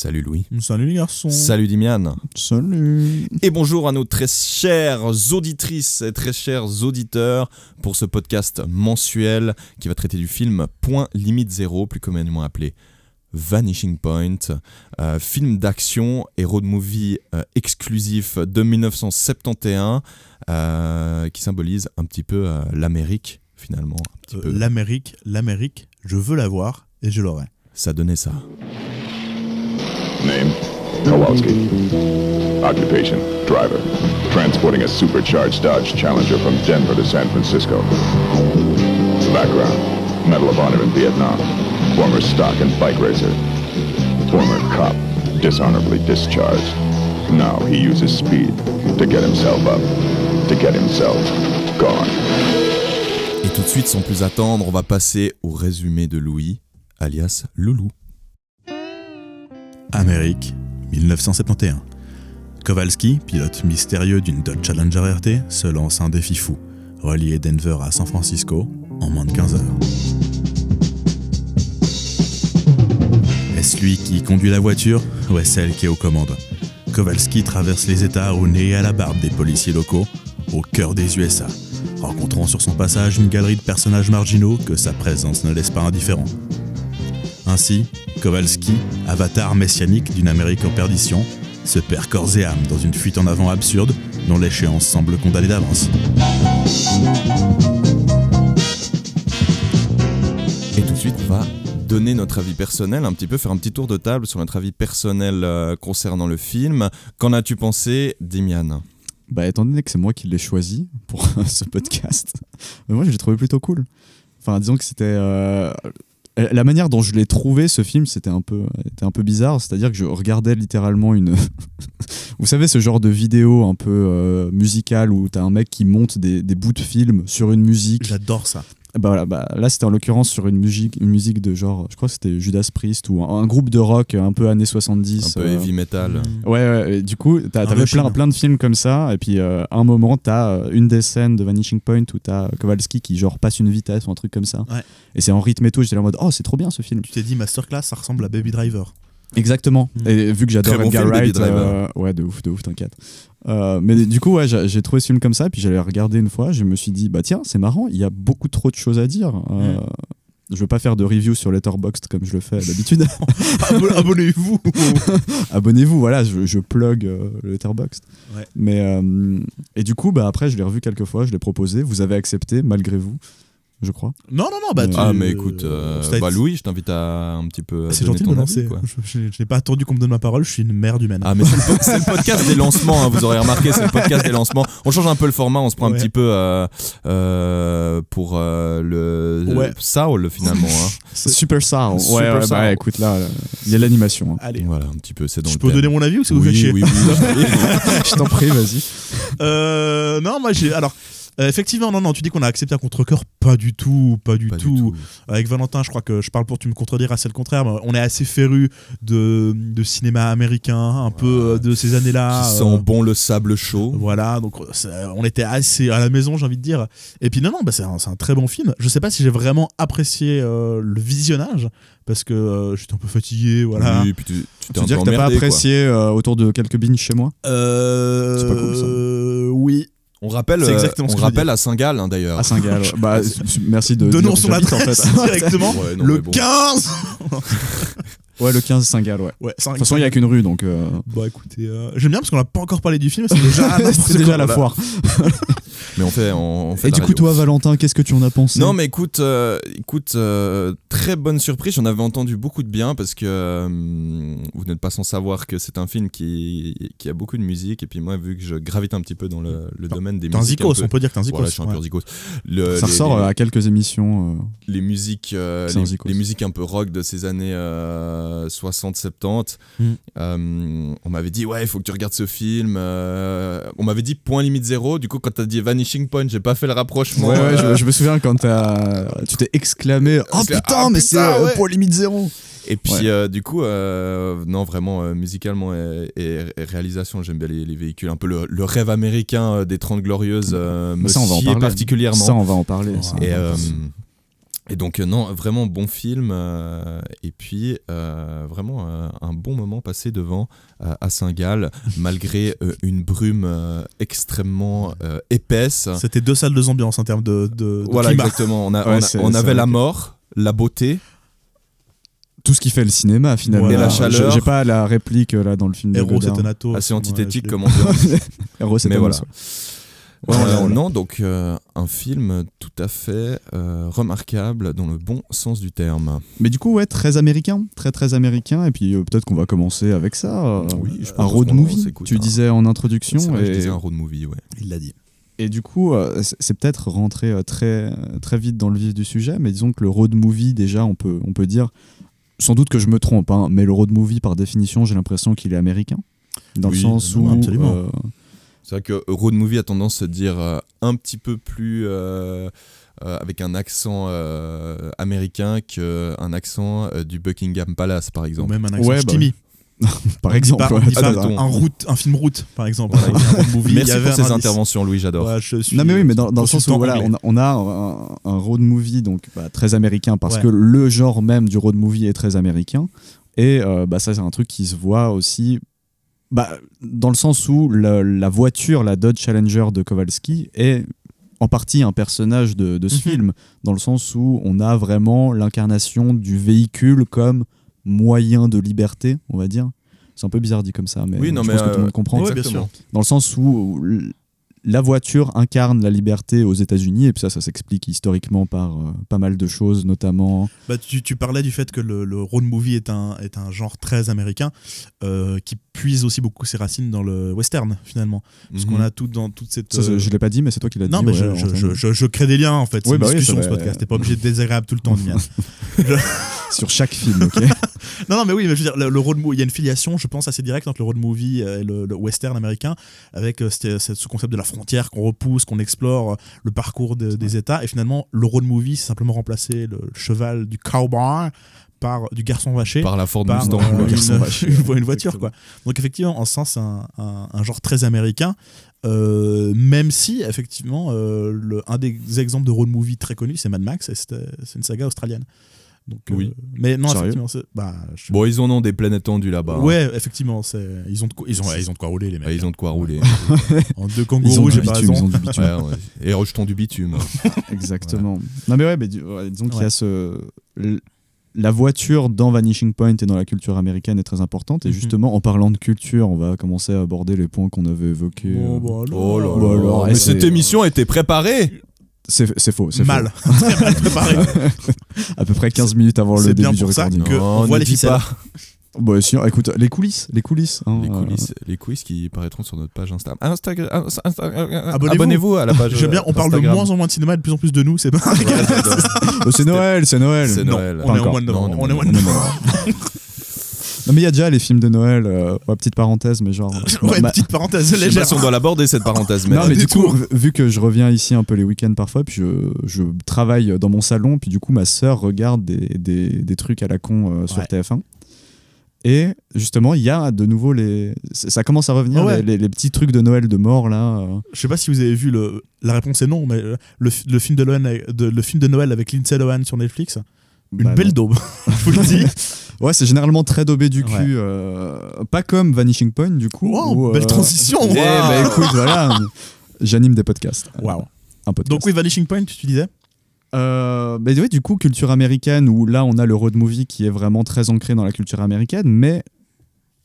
Salut Louis. Salut les garçons. Salut Dimian. Salut. Et bonjour à nos très chères auditrices et très chers auditeurs pour ce podcast mensuel qui va traiter du film Point Limite Zéro, plus communément appelé Vanishing Point, euh, film d'action et road movie euh, exclusif de 1971 euh, qui symbolise un petit peu euh, l'Amérique finalement. Euh. L'Amérique, l'Amérique, je veux la voir et je l'aurai. Ça donnait ça. Name? Kowalski. Occupation? Driver. Transporting a supercharged Dodge Challenger from Denver to San Francisco. Background? Medal of Honor in Vietnam. Former stock and bike racer. Former cop. Dishonorably discharged. Now he uses speed to get himself up. To get himself gone. Et tout de suite, sans plus attendre, on va passer au résumé de Louis, alias Loulou. Amérique, 1971. Kowalski, pilote mystérieux d'une Dodge Challenger RT, se lance un défi fou. Relier Denver à San Francisco en moins de 15 heures. Est-ce lui qui conduit la voiture ou est-ce celle qui est aux commandes Kowalski traverse les États au nez et à la barbe des policiers locaux, au cœur des USA, rencontrant sur son passage une galerie de personnages marginaux que sa présence ne laisse pas indifférent. Ainsi, Kowalski, avatar messianique d'une Amérique en perdition, se perd corps et âme dans une fuite en avant absurde dont l'échéance semble condamnée d'avance. Donner notre avis personnel, un petit peu faire un petit tour de table sur notre avis personnel euh, concernant le film. Qu'en as-tu pensé, Dimian Bah, étant donné que c'est moi qui l'ai choisi pour ce podcast, moi je l'ai trouvé plutôt cool. Enfin, disons que c'était. euh, La manière dont je l'ai trouvé, ce film, c'était un peu, était un peu bizarre. C'est-à-dire que je regardais littéralement une. Vous savez, ce genre de vidéo un peu euh, musicale où t'as un mec qui monte des, des bouts de film sur une musique. J'adore ça. Bah voilà, bah là c'était en l'occurrence sur une musique, une musique de genre, je crois que c'était Judas Priest ou un, un groupe de rock un peu années 70. Un peu euh, heavy metal. Ouais, du coup, t'avais plein, plein de films comme ça, et puis euh, à un moment, t'as euh, une des scènes de Vanishing Point où t'as Kowalski qui genre passe une vitesse ou un truc comme ça. Ouais. Et c'est en rythme et tout, j'étais là en mode, oh, c'est trop bien ce film. Tu t'es dit Masterclass, ça ressemble à Baby Driver. Exactement. Mm. Et vu que j'adore bon Edgar Wright, euh, ouais, de ouf, de ouf, t'inquiète. Euh, mais du coup, ouais, j'ai trouvé ce film comme ça, puis j'allais regarder une fois, je me suis dit, bah tiens, c'est marrant, il y a beaucoup trop de choses à dire. Euh, Mm. Je veux pas faire de review sur Letterboxd comme je le fais d'habitude. Abo- Abonnez-vous abonnez-vous, voilà, je, je plug euh, le Letterboxd. Ouais. Mais, euh, et du coup, bah, après, je l'ai revu quelques fois, je l'ai proposé, vous avez accepté, malgré vous, je crois. Non, non, non, bah tu- Ah, mais écoute, euh, a bah, été- Louis, je t'invite à un petit peu. C'est gentil de me lancer. quoi. Je, n'ai pas attendu qu'on me donne ma parole, je suis une merde humaine. Ah mais c'est le, podcast des lancements, hein, vous aurez remarqué, c'est le podcast des lancements. On change un peu le format, on se prend un petit peu euh, euh, pour euh, le Ouais. Soul finalement. hein. Super. Super Ouais, Soul. bah, écoute, là, euh, il y a l'animation. hein. Allez, Voilà, un petit peu, c'est dans je le peux thème. donner mon avis ou c'est vous oui, fait chier oui, oui. je t'en prie, vas-y. Euh, non, moi j'ai. Alors, euh, effectivement, non, non, tu dis qu'on a accepté à contre-coeur. Pas du tout, pas du Pas du tout. Avec Valentin, je crois que je parle pour tu me contrediras, c'est le contraire. mais on est assez féru de, de cinéma américain, un peu euh, de ces années-là. Qui euh, sent bon le sable chaud. Voilà, donc on était assez à la maison, j'ai envie de dire. Et puis non, non, bah, c'est un, un très bon film. Je sais pas si j'ai vraiment apprécié euh, le visionnage parce que euh, j'étais un peu fatigué, voilà. Oui, puis tu, tu t'es Tu un veux dire peu que t'as pas apprécié euh, autour de quelques binges chez moi? Euh, C'est pas cool, ça. euh, Oui. On rappelle, euh, on rappelle à Saint-Gall hein, d'ailleurs. À Saint-Gall. ouais. bah, merci de. Donnons son adresse en fait. directement. Ouais, non, le mais bon. 15 ouais, le 15 Saint-Gall, ouais. Ouais, De toute façon, il y a qu'une rue, donc. euh, Bah écoutez, euh, j'aime bien parce qu'on n'a pas encore parlé du film, c'est déjà, la foire. Mais on fait, on, on fait Et du coup, radio. toi, Valentin, qu'est-ce que tu en as pensé? Non mais écoute, euh, écoute, euh, très bonne surprise. J'en avais entendu beaucoup de bien parce que euh, vous n'êtes pas sans savoir que c'est un film qui, qui a beaucoup de musique et puis moi vu que je gravite un petit peu dans le, le domaine des musiques, zikos, un peu- on peut dire que t'es un zikos. voilà, je suis un ouais. pur zikos. Le- Ça les, ressort les- à quelques émissions. euh, les musiques, euh, les, musiques un peu rock de ces années 60-70. Mm. Euh, on m'avait dit ouais, il faut que tu regardes ce film. euh, on m'avait dit point limite zéro. Du coup, quand t'as dit Vanishing Point, j'ai pas fait le rapprochement. Ouais, ouais, je, je me souviens quand tu t'es exclamé Oh putain, ah, mais c'est euh, ouais. point limite zéro Et puis, Ouais. euh, du coup, euh, non, vraiment, euh, musicalement et, et- et réalisation, j'aime bien les, les véhicules. Un peu le, le rêve américain des 30 Glorieuses me Mais ça, on va en parler. particulièrement. Ça, on va en parler. ça. Et, et donc, euh, non, vraiment bon film. euh, et puis, euh, vraiment euh, un bon moment passé devant euh, à Saint-Gall, malgré euh, une brume euh, extrêmement euh, épaisse. C'était deux salles, deux ambiances en termes de, de, de Voilà, climat. exactement. On, a- Ouais, on a- c'est- on c'est avait la mort, la beauté. Tout ce qui fait le cinéma, finalement. Et la Je- chaleur. J'ai pas la réplique là dans le film de Héros, c'était Nato. assez antithétique, Ouais, comme on dit. Héros, c'était Mais voilà. Euh, Ouais. Non, donc euh, un film tout à fait euh, remarquable dans le bon sens du terme. Mais du coup, ouais, très américain, très très américain. Et puis euh, peut-être qu'on va commencer avec ça. euh, Oui, je un road movie. Tu disais en introduction. C'est vrai, je et, disais un road movie, ouais. Il l'a dit. et du coup, euh, c'est peut-être rentré euh, très très vite dans le vif du sujet. Mais disons que le road movie, déjà, on peut on peut dire. Sans doute que je me trompe, hein, mais le road movie, par définition, j'ai l'impression qu'il est américain. Dans Oui, le sens non, où. C'est vrai que road movie a tendance à se dire euh, un petit peu plus euh, euh, avec un accent euh, américain qu'un accent euh, du Buckingham Palace, par Ou exemple. même un accent Ouais, bah ch'timi. par On dit exemple. ouais, un, route, un film route, par exemple. road movie, il y Merci avait pour ces interventions, Louis, j'adore. Ouais, je suis Non mais oui, mais dans, dans le sens où voilà, on a, on a un, un road movie donc bah, très américain parce Ouais. que le genre même du road movie est très américain et euh, bah, ça c'est un truc qui se voit aussi bah, dans le sens où la, la voiture, la Dodge Challenger de Kowalski est en partie un personnage de, de ce Mhm. film dans le sens où on a vraiment l'incarnation du véhicule comme moyen de liberté, on va dire. C'est un peu bizarre dit comme ça, mais Oui, non, je mais, pense que tout le euh, monde comprend ouais, bien Exactement. dans le sens où la voiture incarne la liberté aux États-Unis et puis ça, ça s'explique historiquement par euh, pas mal de choses, notamment. Bah, tu, tu parlais du fait que le, le road movie est un, est un genre très américain euh, qui puise aussi beaucoup ses racines dans le western finalement. Parce Mhm. qu'on a tout dans toute cette. Ça, euh, je l'ai pas dit, mais c'est toi qui l'as dit. non, mais ouais, je, je, crée des liens en fait. C'est Oui, une bah oui, discussion ça ce podcast. T'es pas obligé de désagréable tout le temps. Sur chaque film, ok. Non, non, mais oui, mais je veux dire, le, le road movie, il y a une filiation, je pense, assez directe entre le road movie et le, le western américain, avec ce concept de la frontière qu'on repousse, qu'on explore, euh, le parcours de- des États. Et finalement, le road movie, c'est simplement remplacer le cheval du cowboy par du garçon vaché. Par la Ford par, Mustang. euh, une, vaché. une une voiture quoi. Donc effectivement en ce sens c'est un, un- un genre très américain euh, même si effectivement euh, le, un des exemples de road movie très connu c'est Mad Max et c'est une saga australienne. Donc, euh, Oui. mais non Sérieux effectivement c'est- bah, je- Bon, ils en ont des pleines étendues là-bas. hein. Ouais, effectivement, c'est ils ont de quoi, ils ont, ouais, ils ont de quoi rouler les mecs. Ouais, ils ont de quoi rouler. En deux kangourous, j'ai pas bitume, ils raison. ont du bitume. Ouais, ouais. Et rejetons du bitume. Exactement. Non mais ouais, mais disons qu'il y a ce la voiture dans Vanishing Point et dans la culture américaine est très importante. Et Mhm. justement, en parlant de culture, on va commencer à aborder les points qu'on avait évoqués. Euh, bah, alors. Oh là Bah là. alors, Mais cette émission était préparée. C'est c'est faux, c'est mal, faux. très mal préparé. À peu près 15 minutes avant le C'est début bien du pour ça recording. que- on Non, voit ne les ficelles. pas. Bah, si, écoute, les coulisses, les coulisses. hein, Les euh, coulisses, les quiz qui paraîtront sur notre page Insta. Insta- Insta- Insta- Abonnez-vous. Abonnez-vous à la page. J'aime bien, on parle de Instagram. moins en moins de cinéma et de plus en plus de nous, c'est pas oh, c'est Noël, c'est Noël. C'est Non, Noël. on Pas est au encore. mois de novembre. Non, On est au mois de on novembre. Non, mais il y a déjà les films de Noël. euh, ouais, petite parenthèse, mais genre. Ouais, petite parenthèse Je sais pas légère. si on doit l'aborder cette parenthèse. Mais non, mais du coup, vu- que je reviens ici un peu les week-ends parfois, puis je, je travaille dans mon salon, puis du coup, ma sœur regarde des, des, des trucs à la con euh, sur Ouais. TF1. Et justement, il y a de nouveau les. Ça commence à revenir, ouais. les, les- les petits trucs de Noël de mort, là. euh. Je sais pas si vous avez vu le. La réponse est non, mais le, le film de Noël, de, le film de Noël avec Lindsay Lohan sur Netflix, une Bah, belle non. daube. Je vous le dis. Ouais, c'est généralement très daubé du cul. Ouais. euh, pas comme Vanishing Point, du coup. Wow, où, belle euh, transition. Eh ben, écoute, voilà. J'anime des podcasts. Waouh. Un podcast. Donc oui, Vanishing Point, tu disais? Euh, bah oui, du coup, culture américaine, où là, on a le road movie qui est vraiment très ancré dans la culture américaine, mais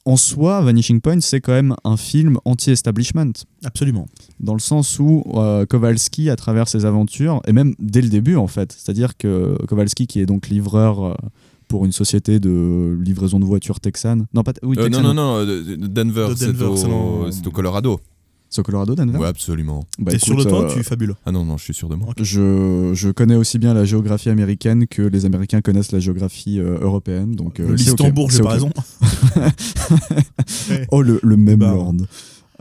en soi, Vanishing Point, c'est quand même un film anti-establishment, Absolument. dans le sens où euh, Kowalski, à travers ses aventures, et même dès le début, en fait, c'est-à-dire que Kowalski, qui est donc livreur euh, pour une société de livraison de voitures texane, non, pas, oui, Euh, non, non, non, euh, de- de Denver, De c'est au, Colorado. c'est au Colorado, Denver Ouais, absolument. Bah, T'es sur le toit, euh, tu fabules. Ah non, non, je suis sûr de moi. Je, je connais aussi bien la géographie américaine que les Américains connaissent la géographie euh, européenne. Donc, euh, L'Istanbul, j'ai c'est pas raison. Oh, le, le même Bah. lord.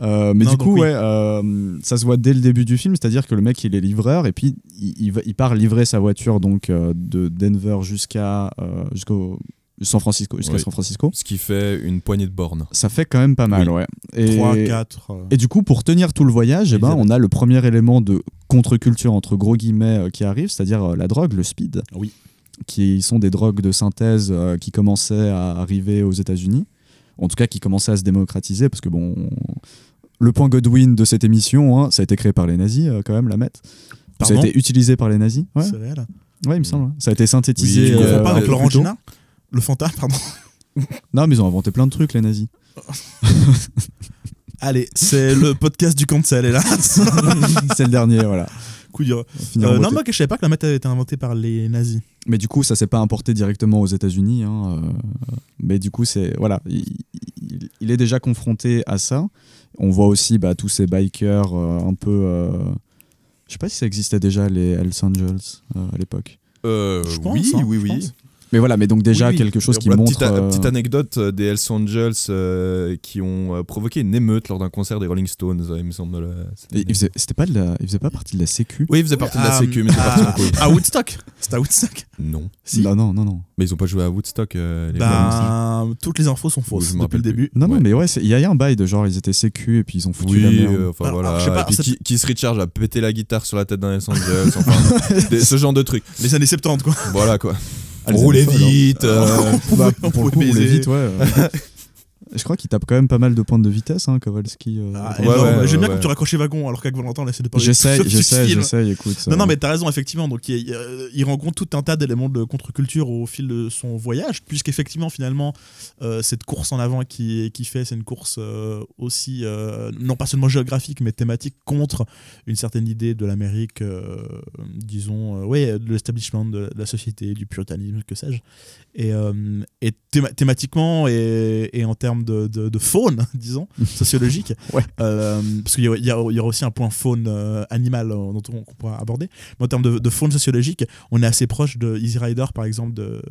Euh, mais Non, du coup, oui. ouais, euh, ça se voit dès le début du film, c'est-à-dire que le mec, il est livreur et puis il, il va- il part livrer sa voiture donc euh, de Denver jusqu'à euh, jusqu'au San Francisco, jusqu'à Oui. San Francisco. Ce qui fait une poignée de bornes. Ça fait quand même pas mal, Oui. ouais. Et, 3, 4. euh, et du coup, pour tenir tout le voyage, eh ben, on a le premier élément de contre-culture, entre gros guillemets, euh, qui arrive, c'est-à-dire euh, la drogue, le speed. Oui. Qui sont des drogues de synthèse euh, qui commençaient à arriver aux États-Unis. En tout cas, qui commençaient à se démocratiser, parce que bon. Le point Godwin de cette émission, hein, ça a été créé par les nazis, euh, quand même, la MET. Ça a été utilisé par les nazis. Ouais, C'est réel. ouais il me semble. Ça a été synthétisé. Oui, euh, confonds pas avec tôt. l'orangina Le Fanta, pardon. Non, mais ils ont inventé plein de trucs, les nazis. Allez, c'est le podcast du cancel, hélas. C'est le dernier, voilà. Coup dur. Euh, non, moi, je savais pas que la meth avait été inventée par les nazis. Mais du coup, ça s'est pas importé directement aux États-Unis. hein, euh, mais du coup, c'est voilà, il, il- il est déjà confronté à ça. On voit aussi bah, tous ces bikers euh, un peu. euh, je sais pas si ça existait déjà les Hells Angels euh, à l'époque. Euh, Je pense, oui, hein, oui, je oui. Mais voilà, mais donc déjà Oui, oui. quelque chose qui Ouais, montre. petite, euh, petite anecdote euh, des Hells Angels euh, qui ont euh, provoqué une émeute lors d'un concert des Rolling Stones, euh, il me semble. là, cette et il année. faisait, c'était pas de la, il faisait pas partie de la Sécu? Oui, il faisait partie de la sécu, mais c'est parti en à, couille. à Woodstock? C'était à Woodstock. Non. Si. Non, non, non, non. Mais ils ont pas joué à Woodstock. euh, les. Ben, toutes les infos sont fausses je me depuis le début. Non, non, Ouais. mais ouais, il y a eu un bail de genre ils étaient Sécu et puis ils ont foutu la Oui, merde. euh, enfin Alors, voilà. pas, Et puis c'est- Keith- Keith Richards a pété la guitare sur la tête d'un Hells Angels, enfin, des- ce genre de truc. Les années 70, quoi. Voilà quoi. Ah, les Rouler vite. euh, Bah, pour le coup, rouler vite, ouais. Je crois qu'il tape quand même pas mal de points de vitesse, hein, Kowalski. euh. Ah, Ouais, énorme. ouais, J'aime bien quand tu raccrochais wagon alors qu'avec Valentin on essaie de parler de j'essaye, film. j'essaye, écoute. ça- Non, non, mais t'as raison, effectivement. Donc, il, rencontre tout un tas d'éléments de contre-culture au fil de son voyage, puisqu'effectivement, finalement, euh, cette course en avant qui, qui fait, c'est une course euh, aussi, non pas seulement géographique, mais thématique contre une certaine idée de l'Amérique, disons, ouais, de l'establishment, de la société, du puritanisme, que sais-je. Et, euh, et théma- thématiquement et, et en termes de, de- de faune, disons, sociologique, Ouais. euh, parce qu'il y, y aura aussi un point faune euh, animal euh, dont on, pourra aborder. Mais en termes de, de faune sociologique, on est assez proche de Easy Rider, par exemple, de,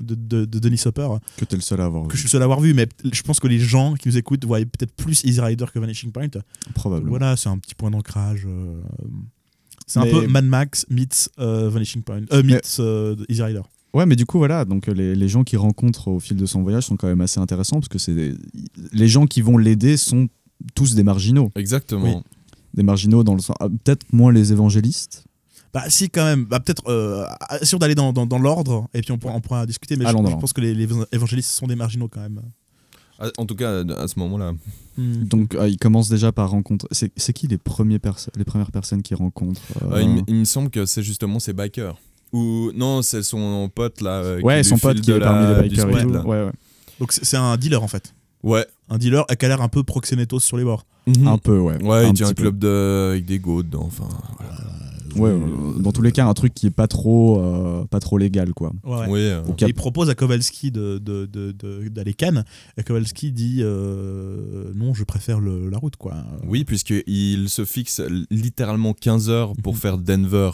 de, de- de Denis Hopper, Que t'es le seul à avoir que vu, je suis le seul à avoir vu, mais je pense que les gens qui nous écoutent voient peut-être plus Easy Rider que Vanishing Point. probablement. Voilà, c'est un petit point d'ancrage. c'est un peu Mad Max meets Vanishing Point, meets Easy Rider. Ouais, mais du coup, voilà, donc les, les gens qu'il rencontre au fil de son voyage sont quand même assez intéressants parce que c'est des- les gens qui vont l'aider sont tous des marginaux. Exactement. Des marginaux dans le sens. ah, Peut-être moins les évangélistes. Bah si quand même, bah, peut-être euh, sûr d'aller dans, dans, dans l'ordre et puis on pourra, on pourra discuter, mais je, Allons pense que les, les évangélistes sont des marginaux quand même. Ah, En tout cas, à ce moment-là. Hmm. Donc, ah, il commence déjà par rencontrer. C'est c'est qui les, premiers perso- les premières personnes qu'il rencontre euh, Euh, il, me- il me semble que c'est justement ces bikers. Ou non, c'est son pote là. euh, Ouais, qui son pote qui est parmi la- les bikers et tout. Ouais, ouais. Donc c'est un dealer en fait. Ouais. Un dealer qui a l'air un peu proxénétos sur les bords. Un peu, ouais. Ouais, un il tient un club de... avec des goats dedans. Enfin, voilà. Ouais, euh, dans tous les cas, un truc qui est pas trop, euh, pas trop légal, quoi. Ouais, ouais. Oui, euh, a- il propose à Kowalski de, de, de, de- d'aller Cannes. Et Kowalski dit euh, non, je préfère le- la route quoi. oui puisqu'il se fixe littéralement 15 heures pour Mhm. faire Denver.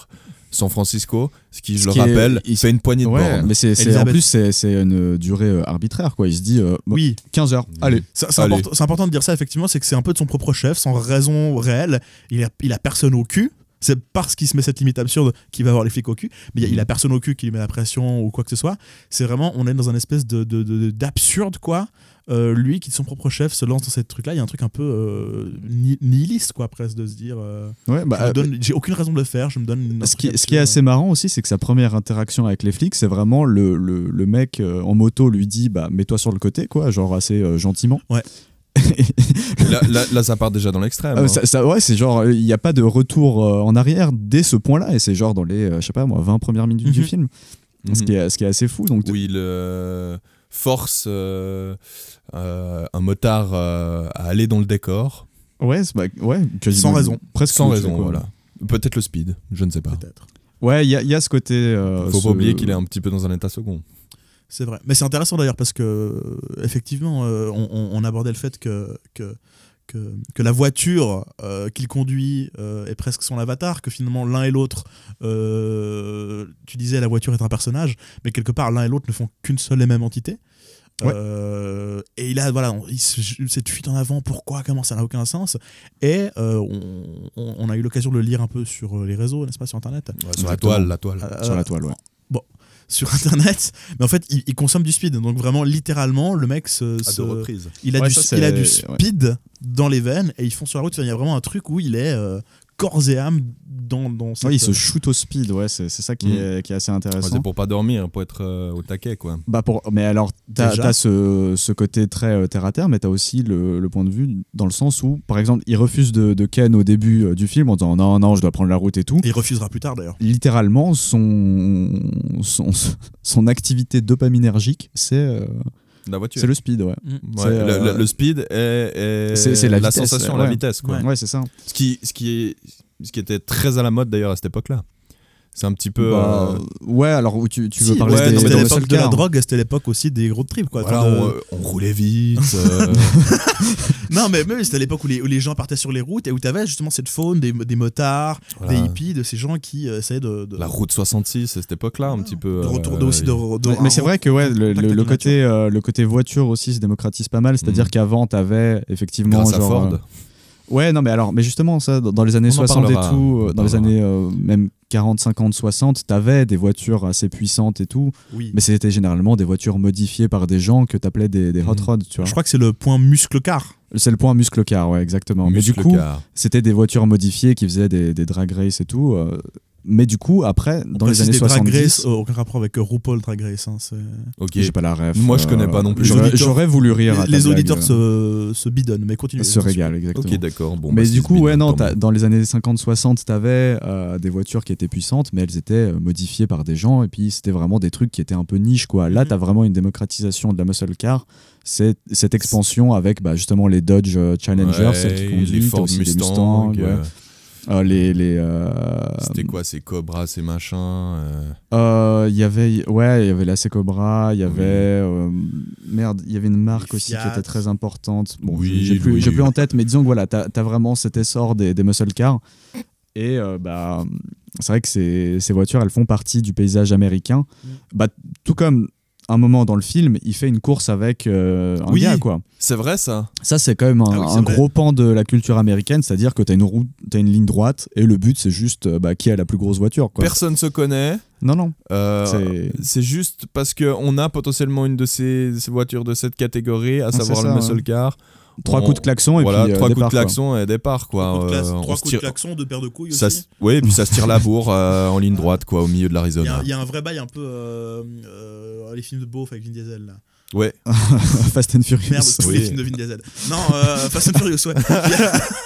San Francisco, ce qui, je Ce le qui est- rappelle, il- fait une poignée de Ouais, bornes. mais c'est, c'est- en plus, c'est, c'est une durée euh, arbitraire, quoi. Il se dit, euh, Oui, 15 heures, allez. c'est, c'est Allez. important, c'est important de dire ça effectivement, c'est que c'est un peu de son propre chef, sans raison réelle. Il a, il a personne au cul. C'est parce qu'il se met cette limite absurde qu'il va avoir les flics au cul. Mais il a- il a personne au cul qui lui met la pression ou quoi que ce soit. C'est vraiment, on est dans un espèce de, de- de- d'absurde quoi. Euh, lui qui de son propre chef se lance dans cette truc là il y a un truc un peu euh, ni- nihiliste quoi presque de se dire euh, Ouais, bah, j'ai aucune raison de le faire je me donne une ce, qui, truc ce qui est assez marrant aussi, c'est que sa première interaction avec les flics, c'est vraiment le, le, le mec en moto lui dit, bah, mets-toi sur le côté, quoi, genre assez gentiment. Ouais. là, là, là, ça part déjà dans l'extrême. Ah, hein. ça, ça- ouais, c'est genre, il n'y a pas de retour euh, en arrière dès ce point-là, et c'est genre dans les, euh, je sais pas moi, 20 premières minutes du Mhm. film, ce, Mhm. qui est, ce qui est assez fou. Donc, où il force euh, euh, un motard euh, à aller dans le décor ouais, bah, ouais, Sans raison. Presque sans raison. quoi. Voilà. Peut-être le speed, je ne sais pas. peut-être Ouais, il y a, il y a ce côté. euh, Faut ce- pas oublier qu'il est un petit peu dans un état second. C'est vrai. Mais c'est intéressant d'ailleurs parce que, euh, effectivement, euh, on, abordait le fait que, que, que, que la voiture euh, qu'il conduit euh, est presque son avatar, que finalement l'un et l'autre, euh, tu disais la voiture est un personnage, mais quelque part l'un et l'autre ne font qu'une seule et même entité. Ouais. Et il a voilà on- il se- cette fuite en avant pourquoi comment ça n'a aucun sens et on, on- on a eu l'occasion de le lire un peu sur les réseaux n'est-ce pas sur internet sur la toile, la toile. Sur la toile, ouais. Sur internet, mais en fait il, il consomme du speed. Donc vraiment littéralement le mec se, À se- deux reprises. il a Ouais, du ça, c'est- il a du ouais. speed dans les veines et ils font sur la route. Il y a vraiment un truc où il est euh, corps et âme dans dans cette, Ouais, il se shoot au speed, ouais, c'est c'est ça qui, Mm. est, qui est assez Ouais, intéressant. c'est pour pas dormir, pour être euh, au taquet, quoi. Bah pour, mais alors, t'as as ce, ce côté très euh, terre à terre, mais t'as aussi le, le point de vue dans le sens où, par exemple, il refuse de, de Ken au début euh, du film en disant non, non, je dois prendre la route et tout. Et il refusera plus tard d'ailleurs. Littéralement, son, son, son activité dopaminergique, c'est euh, La voiture. c'est le speed, ouais. Ouais, c'est, le, euh, le- le speed est, est C'est- c'est la la vitesse, sensation, ouais. la vitesse, quoi. Ouais. Ouais, c'est ça. Ce qui, ce qui est, ce qui était très à la mode d'ailleurs à cette époque-là. C'est un petit peu. Bah, euh, Ouais, alors où tu, tu Si, veux parler ouais, des, C'était l'époque de la drogue, c'était l'époque aussi des road trips quoi. voilà, Enfin, de- on, on roulait vite. euh, Non, mais même c'était l'époque où les, où les gens partaient sur les routes et où tu avais justement cette faune des, des motards, voilà. des hippies, de ces gens qui euh, essayaient de, de, La route 66, à cette époque-là, un petit peu. de retourner euh, aussi de, de- Ouais, mais c'est vrai que ouais, le, côté, euh, le côté voiture aussi se démocratise pas mal. C'est-à-dire Mhm. qu'avant, t'avais effectivement. Grâce à Ford. Euh, Ouais, non, mais alors, mais justement, ça, dans les années On en 60 parlera, et tout, euh, dans les années euh, même 40, 50, 60, t'avais des voitures assez puissantes et tout, Oui. mais c'était généralement des voitures modifiées par des gens que t'appelais des, des hot Mhm. rods, tu vois. Je crois que c'est le point muscle car. C'est le point muscle car, ouais, exactement. mais du coup, c'était des voitures modifiées qui faisaient des, des drag race et tout. euh, mais du coup, après, dans les années des drag 70, race, euh, aucun rapport avec euh, RuPaul Drag Race. hein, c'est- Ok. j'ai pas la ref. Moi, je connais pas non plus. J'aurais Les voulu rire. à ta les les blague, auditeurs euh, se, se bidonnent, mais continue. se régalent, exactement. Ok, d'accord. Bon, mais bah, du coup, ouais, non, dans les années 50-60, t'avais euh, des voitures qui étaient puissantes, mais elles étaient euh, modifiées par des gens, et puis c'était vraiment des trucs qui étaient un peu niche, quoi. Là, Mhm. t'as vraiment une démocratisation de la muscle car, c'est cette expansion avec bah, justement les Dodge euh, Challenger, Ouais, celles qui les conduisent, t'as Ford aussi les Mustang. Mustangs, ouais. euh, Euh, les, les, euh, C'était quoi ces Cobras, ces machins euh, euh, Il y avait, ouais, il y avait la Secobra, il y avait, euh, merde, il y avait une marque Les aussi Fiat. qui était très importante. Bon, Oui, j'ai plus, oui. j'ai plus en tête, mais disons que voilà, t'as as vraiment cet essor des, des muscle cars. Et euh, bah, c'est vrai que ces, ces voitures, elles font partie du paysage américain. Mm. Bah, tout comme un moment dans le film, il fait une course avec euh, un Oui. gars, quoi. C'est vrai ça Ça, c'est quand même un, Ah oui, un gros pan de la culture américaine, c'est-à-dire que t'as une route, t'as une ligne droite, et le but, c'est juste euh, bah, qui a la plus grosse voiture, quoi. Personne se connaît. non, non. Euh, C'est- juste parce qu'on a potentiellement une de ces, ces voitures de cette catégorie, à c'est savoir le muscle car. Trois On- coups de klaxon et voilà, puis euh, trois coups de départ, quoi. klaxon et départ quoi. Trois coups de, Euh, trois de klaxon, deux paires de couilles ça, aussi. oui, et puis ça se tire la bourre euh, en ligne droite quoi, au milieu de Il y, a, l'Arizona. il y a un vrai bail un peu euh, euh, les films de beauf avec Vin Diesel là. Ouais. Fast and Furious. Merde, tous Oui. les films de Vin Diesel. Non, euh, Fast and Furious, ouais.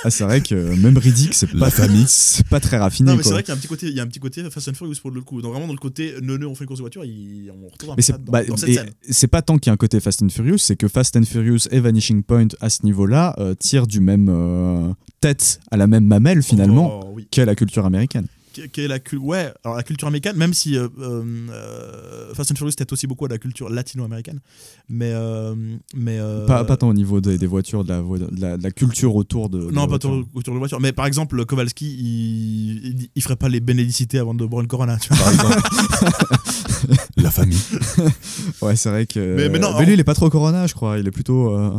Ah, c'est vrai que même Riddick, c'est pas famille. c'est pas très raffiné. Non, mais c'est vrai qu'il y a un petit côté, il y a un petit côté Fast and Furious pour le coup. Donc vraiment dans le côté neuneu, on fait une course de voiture, il- on retrouve un Mais peu c'est ça dans, bah, dans cette et scène. c'est pas tant qu'il y a un côté Fast and Furious, c'est que Fast and Furious et Vanishing Point à ce niveau-là euh, tirent du même euh, tête à la même mamelle finalement Oh, oui. qu'est la culture américaine. Qui- est la cul- ouais, alors la culture américaine, même si euh, euh, Fast and Furious tête aussi beaucoup à la culture latino-américaine, mais euh, mais euh, Pas, pas tant au niveau des, des voitures, de la, vo- de la, de la culture autour de. non, pas autour de voiture. Mais par exemple, Kowalski, il, il, il ferait pas les bénédicités avant de boire une Corona. Tu vois. Par exemple. la famille. Ouais, c'est vrai que. Mais- mais non, lui, en- il est pas trop Corona, je crois. Il est plutôt. euh,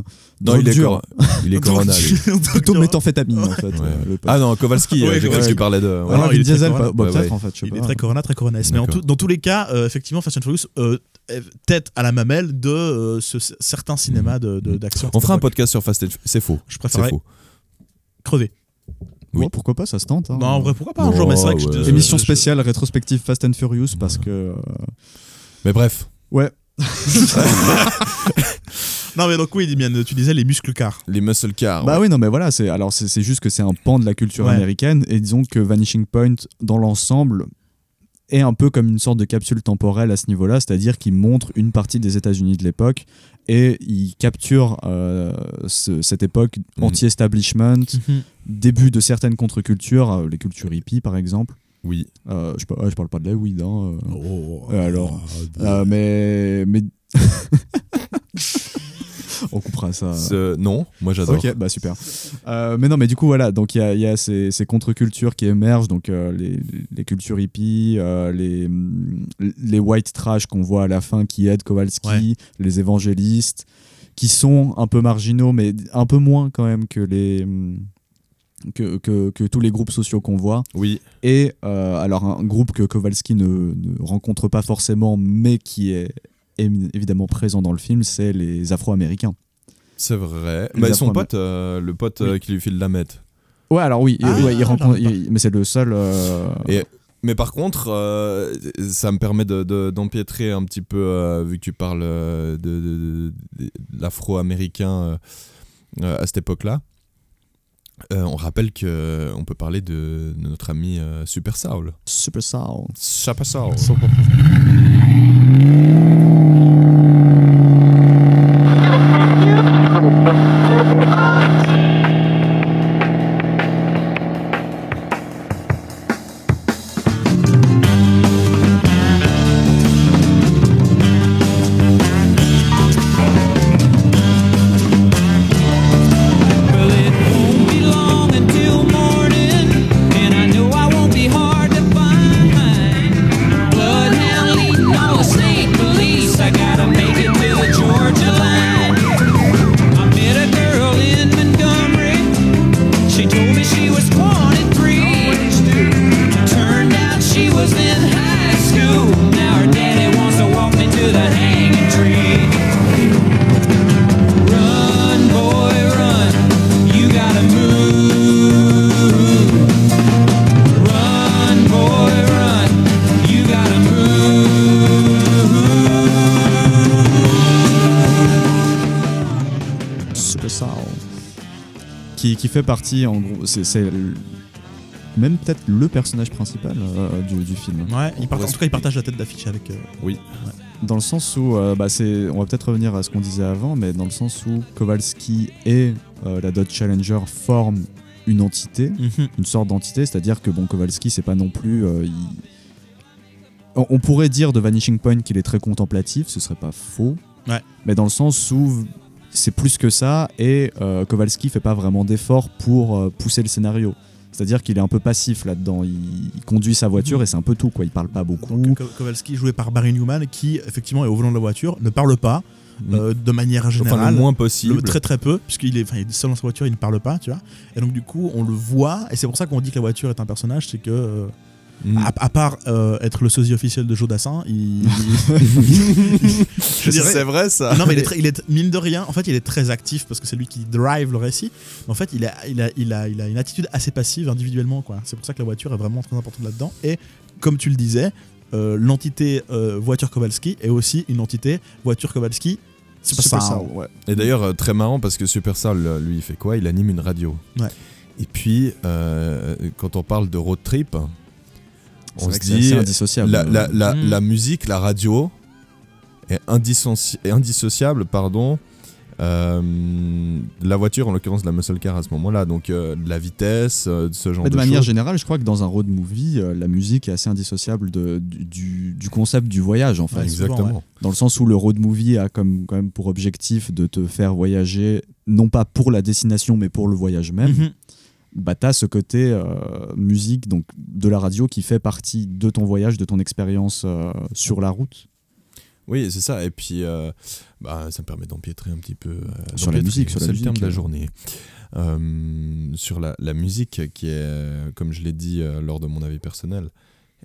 Non, il est, cor- il est Corona. lui. plutôt méthamphétamine en fait. Ouais. euh. Ah non, Kowalski, Ouais, euh, j'ai cru que tu parlais de. Ouais. Alors, il Corona. pas- bon, Ouais, peut-être ouais. en fait, je sais Il pas. est très Corona, très Coronaesque. Mais en tout- dans tous les cas, euh, effectivement, Fast and Furious euh, est tête à la mamelle de euh, ce, certains cinémas de- de- d'action. On fera un podcast sur Fast and Furious. C'est faux. Je faux. crever. Oui. Ouais, pourquoi pas, ça se tente. hein. Non, en vrai, pourquoi pas un jour, mais c'est vrai que je- Ouais, je- Émission je- spéciale rétrospective Fast and Furious parce que. euh, Mais bref, Ouais, Non, mais donc oui, bien, tu disais les muscles car. les muscle cars. Bah ouais. oui, non, mais voilà, c'est alors c'est juste que c'est un pan de la culture Ouais. américaine et disons que Vanishing Point dans l'ensemble est un peu comme une sorte de capsule temporelle à ce niveau-là, c'est-à-dire qu'il montre une partie des États-Unis de l'époque et il capture euh, ce- cette époque Mhm. anti-establishment, début de certaines contre-cultures, euh, les cultures hippies par exemple. Oui. Euh, je, je parle pas de la weed, hein, euh, Oh, alors, euh, mais mais on coupera ça. Ce- Non, moi j'adore. Ok, bah super. Euh, mais non, mais du coup, voilà, donc il y a, il y a ces, ces contre-cultures qui émergent, donc euh, les, les cultures hippies, euh, les, mm, les white trash qu'on voit à la fin qui aident Kowalski, Ouais. les évangélistes, qui sont un peu marginaux, mais un peu moins quand même que les, mm, que, que, que tous les groupes sociaux qu'on voit. Oui, Et euh, alors un groupe que Kowalski ne, ne rencontre pas forcément, mais qui est évidemment présent dans le film, c'est les Afro-Américains. c'est vrai. Les Bah, son pote, euh, le pote euh, qui lui file la meth. Ouais, alors oui, Ah, ouais, il j'en rencontre, ai pas. il- mais c'est le seul. euh, Et- Mais par contre, euh, ça me permet de- de- d'empiétrer un petit peu, euh, vu que tu parles euh, de, de- de- de l'afro-américain euh, euh, à cette époque-là. Euh, on rappelle que on peut parler de, de notre ami euh, Super Soul. Super Soul. Super Soul. Well, Soul. Qui, qui fait partie, en gros, c'est même peut-être le personnage principal euh, du, du film. Ouais, il part- pourrait en tout cas, il partage la tête d'affiche avec. euh, Oui. Dans le sens où, euh, bah, c'est, on va peut-être revenir à ce qu'on disait avant, mais dans le sens où Kowalski et la Dodge Challenger forment une entité, mhm. une sorte d'entité, c'est-à-dire que bon, Kowalski, c'est pas non plus. il- on, on pourrait dire de Vanishing Point qu'il est très contemplatif, ce serait pas faux, Ouais. mais dans le sens où c'est plus que ça et euh, Kowalski fait pas vraiment d'efforts pour euh, pousser le scénario. C'est-à-dire qu'il est un peu passif là-dedans. Il, il conduit sa voiture et c'est un peu tout. Quoi. Il parle pas beaucoup. Donc, Kowalski, joué par Barry Newman, qui effectivement est au volant de la voiture, ne parle pas euh, de manière générale. Enfin, le moins Le- possible. très très peu, puisqu'il est, enfin, il est seul dans sa voiture, il ne parle pas, tu vois. Et donc du coup, on le voit, et c'est pour ça qu'on dit que la voiture est un personnage, c'est que, Mm. à, à part euh, être le sosie officiel de Joe Dassin, il... je dirais- C'est vrai ça. non mais il est, très- il est mine de rien, en fait il est très actif parce que c'est lui qui drive le récit. Mais en fait il a, il a, il a, il a une attitude assez passive individuellement quoi. C'est pour ça que la voiture est vraiment très importante là-dedans. Et comme tu le disais, euh, l'entité euh, voiture Kowalski est aussi une entité voiture Kowalski. Super, Super Sound. Ouais. Et d'ailleurs, euh, très marrant parce que Super euh, lui, il fait quoi? Il anime une radio. Ouais. Et puis, euh, quand on parle de road trip, on se dit assez indissociable. la, la, la, Mm. la musique, la radio est, indissoci- est indissociable, pardon. euh, de la voiture, en l'occurrence de la muscle car à ce moment-là, donc euh, de la vitesse, euh, de ce genre Mais de, de manière générale, je crois que dans un road movie, euh, la musique est assez indissociable de, du, concept du voyage, en fait. Ouais, souvent, Exactement. Dans le sens où le road movie a comme, quand même pour objectif de te faire voyager, non pas pour la destination, mais pour le voyage même. Mhm. Bah, t'as ce côté euh, musique donc de la radio qui fait partie de ton voyage, de ton expérience euh, sur la route. Oui, c'est ça. Et puis, euh, bah, ça me permet d'empiétrer un petit peu. euh, Sur la musique, sur la le terme de la journée. Euh, sur la, la musique, qui est, comme je l'ai dit euh, lors de mon avis personnel,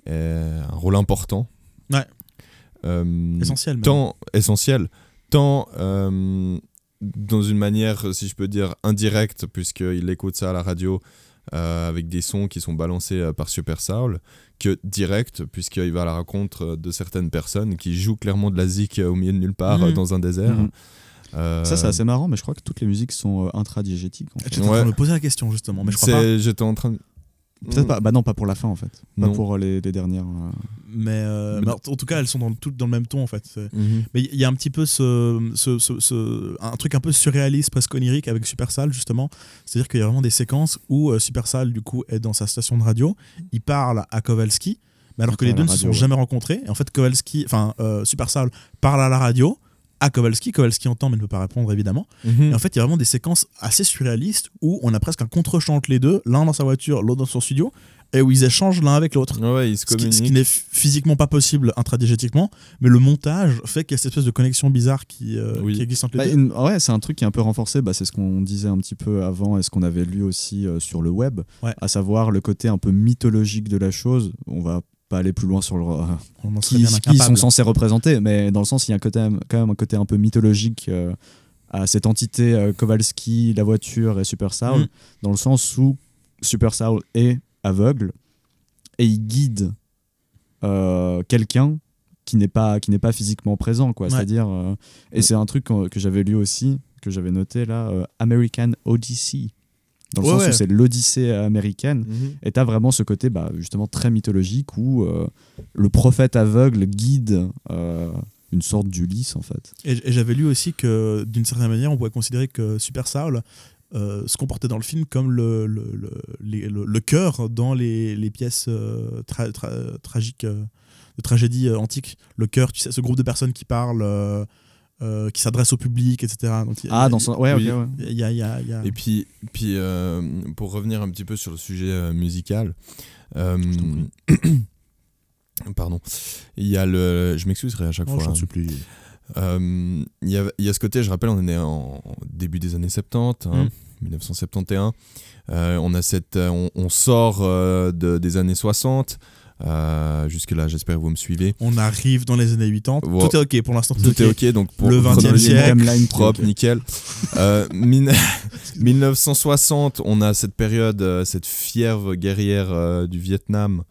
est un rôle important. Ouais. Euh, Essentiel. tant essentiel, tant euh, dans une manière, si je peux dire, indirecte, puisqu'il écoute ça à la radio euh, avec des sons qui sont balancés euh, par Super Soul, que direct, puisqu'il va à la rencontre de certaines personnes qui jouent clairement de la zik au milieu de nulle part Mhm. euh, dans un désert. Mhm. Euh, Ça, c'est assez marrant, mais je crois que toutes les musiques sont euh, intradiégétiques. en fait. J'étais en train Ouais. de me poser la question justement, mais je crois pas. J'étais en train de. Peut-être pas. Bah non, pas pour la fin en fait. Pas Non. pour euh, les, les dernières. euh. Mais, euh, Mais mais en tout cas, elles sont dans, toutes dans le même ton en fait. Mhm. Mais il y a un petit peu ce, ce, ce- ce- un truc un peu surréaliste, presque onirique avec Supersal justement. C'est-à-dire qu'il y a vraiment des séquences où euh, Supersal du coup est dans sa station de radio, il parle à Kowalski, mais alors que les deux ne se sont ouais. jamais rencontrés. Et en fait, Kowalski, enfin Supersal parle à la radio à Kowalski. Kowalski entend mais ne peut pas répondre évidemment. Mhm. Et en fait, il y a vraiment des séquences assez surréalistes où on a presque un contre-champ entre les deux, l'un dans sa voiture, l'autre dans son studio, et où ils échangent l'un avec l'autre. Ouais, ils se Ce qui, ce qui communiquent. n'est physiquement pas possible intradigétiquement, mais le montage fait qu'il y a cette espèce de connexion bizarre qui, euh, Oui. qui existe entre Bah, les deux. une- ouais, c'est un truc qui est un peu renforcé. Bah, c'est ce qu'on disait un petit peu avant et ce qu'on avait lu aussi euh, sur le web, Ouais. à savoir le côté un peu mythologique de la chose. On va pas aller plus loin sur le, On en serait qui, bien qui incapable. sont censés représenter, mais dans le sens, il y a un côté, quand même un côté un peu mythologique euh, à cette entité euh, Kowalski, la voiture et Super Saul, Mm. dans le sens où Super Saul est aveugle et il guide euh, quelqu'un qui n'est pas qui n'est pas physiquement présent quoi Ouais. c'est-à-dire euh, et c'est un truc qu'on- que j'avais lu aussi que j'avais noté là euh, American Odyssey dans le Ouais, sens ouais. où c'est l'Odyssée américaine Mhm. et t'as vraiment ce côté bah, justement très mythologique où euh, le prophète aveugle guide euh, une sorte d'Ulysse en fait. Et, et j'avais lu aussi que d'une certaine manière, on pourrait considérer que Super Saul euh, se comportait dans le film comme le, le, le, les- le- le cœur dans les, les pièces tra- tra- tragiques de tragédie antique. Le cœur, tu sais, ce groupe de personnes qui parlent, euh, qui s'adressent au public, etc. Donc, y a- Ah, dans son... Ouais, oui. ok, ouais. il y a, il y a- il y a- Et puis, puis euh, pour revenir un petit peu sur le sujet euh, musical, euh, pardon, il y a le, je m'excuserai à chaque Oh, fois. j'en hein. supplie. Euh, Il y, a, il y a ce côté, je rappelle, on est en en début des années 70, hein, 1971. Euh, on a cette, on, on sort euh, de- des années 60. Euh, jusque là, j'espère que vous me suivez. On arrive dans les années 80. Wow. Tout est ok pour l'instant. Tout est ok, donc pour Le 20e chronologie siècle. Timeline propre, nickel. Euh, mille- 1960, on a cette période, euh, cette fièvre guerrière euh, du Vietnam.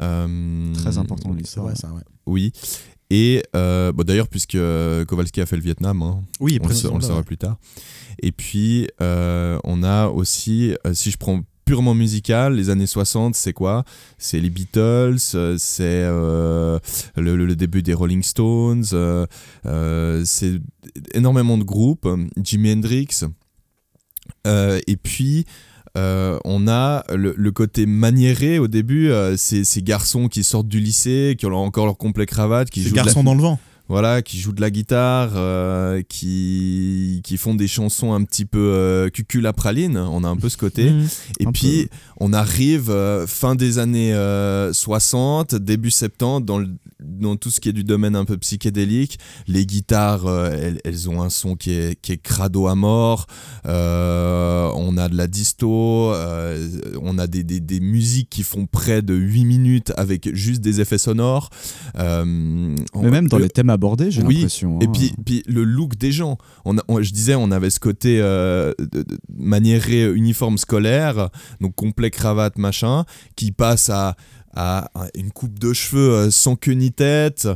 Euh, Très important l'histoire. ça, ouais. Oui. Et euh, bon, d'ailleurs, puisque Kowalski a fait le Vietnam, hein, Oui, on, le, on le saura plus tard. Et puis, euh, on a aussi, euh, si je prends purement musical, les années 60, c'est quoi? C'est les Beatles, euh, c'est euh, le, début des Rolling Stones, euh, c'est énormément de groupes, Jimi Hendrix. Et puis, euh, on a le, le côté maniéré au début, euh, ces, ces garçons qui sortent du lycée, qui ont encore leur complet cravate, qui Ces jouent de la- garçons dans le vent. Voilà, qui jouent de la guitare, euh, qui, qui font des chansons un petit peu euh, cucul à praline. On a un peu ce côté. Mhm. Et puis, on arrive euh, fin des années euh, 60, début 70, dans, le- dans tout ce qui est du domaine un peu psychédélique. Les guitares, elles, elles ont un son qui est, qui est crado à mort. On a de la disto. on a des, des, des musiques qui font près de 8 minutes avec juste des effets sonores. Mais même dans le- les thèmes j'ai Oui, l'impression. et hein. puis, puis le look des gens. On a- on- je disais, on avait ce côté euh, de- de- maniéré uniforme scolaire, donc complet cravate, machin, qui passe à, à une coupe de cheveux euh, sans queue ni tête,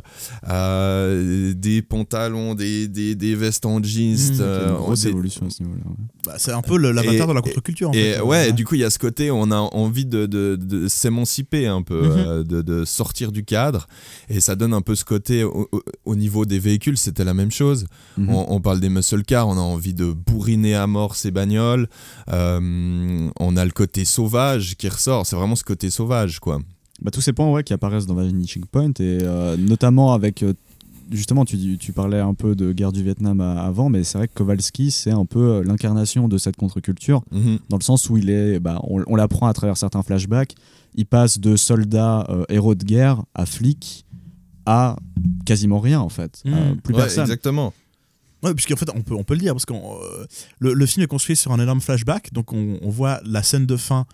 euh, des pantalons, des, des, des vestes en jeans. Mmh, euh, une grosse évolution à ce niveau-là. ouais. Bah, c'est un peu le- l'avatar de la contre-culture. en et fait. ouais, du coup, il y a ce côté, on a envie de, de- de s'émanciper un peu, euh, de, de sortir du cadre. Et ça donne un peu ce côté, au, au- au niveau des véhicules, c'était la même chose. Mhm. On, on parle des muscle cars, on a envie de bourriner à mort ces bagnoles. Euh, on a le côté sauvage qui ressort, c'est vraiment ce côté sauvage, quoi. Bah, tous ces points ouais, qui apparaissent dans Vanishing Point, et euh, notamment avec. euh, justement, tu, parlais un peu de guerre du Vietnam à- avant, mais c'est vrai que Kowalski, c'est un peu euh, l'incarnation de cette contre-culture, Mhm. dans le sens où il est. Bah, on on l'apprend à travers certains flashbacks. Il passe de soldat euh, héros de guerre à flic à quasiment rien, en fait. Mhm. Euh, plus Ouais, personne. exactement. Ouais, puisqu'en fait, on peut, on peut le dire, parce que le, le film est construit sur un énorme flashback, donc on, on voit la scène de fin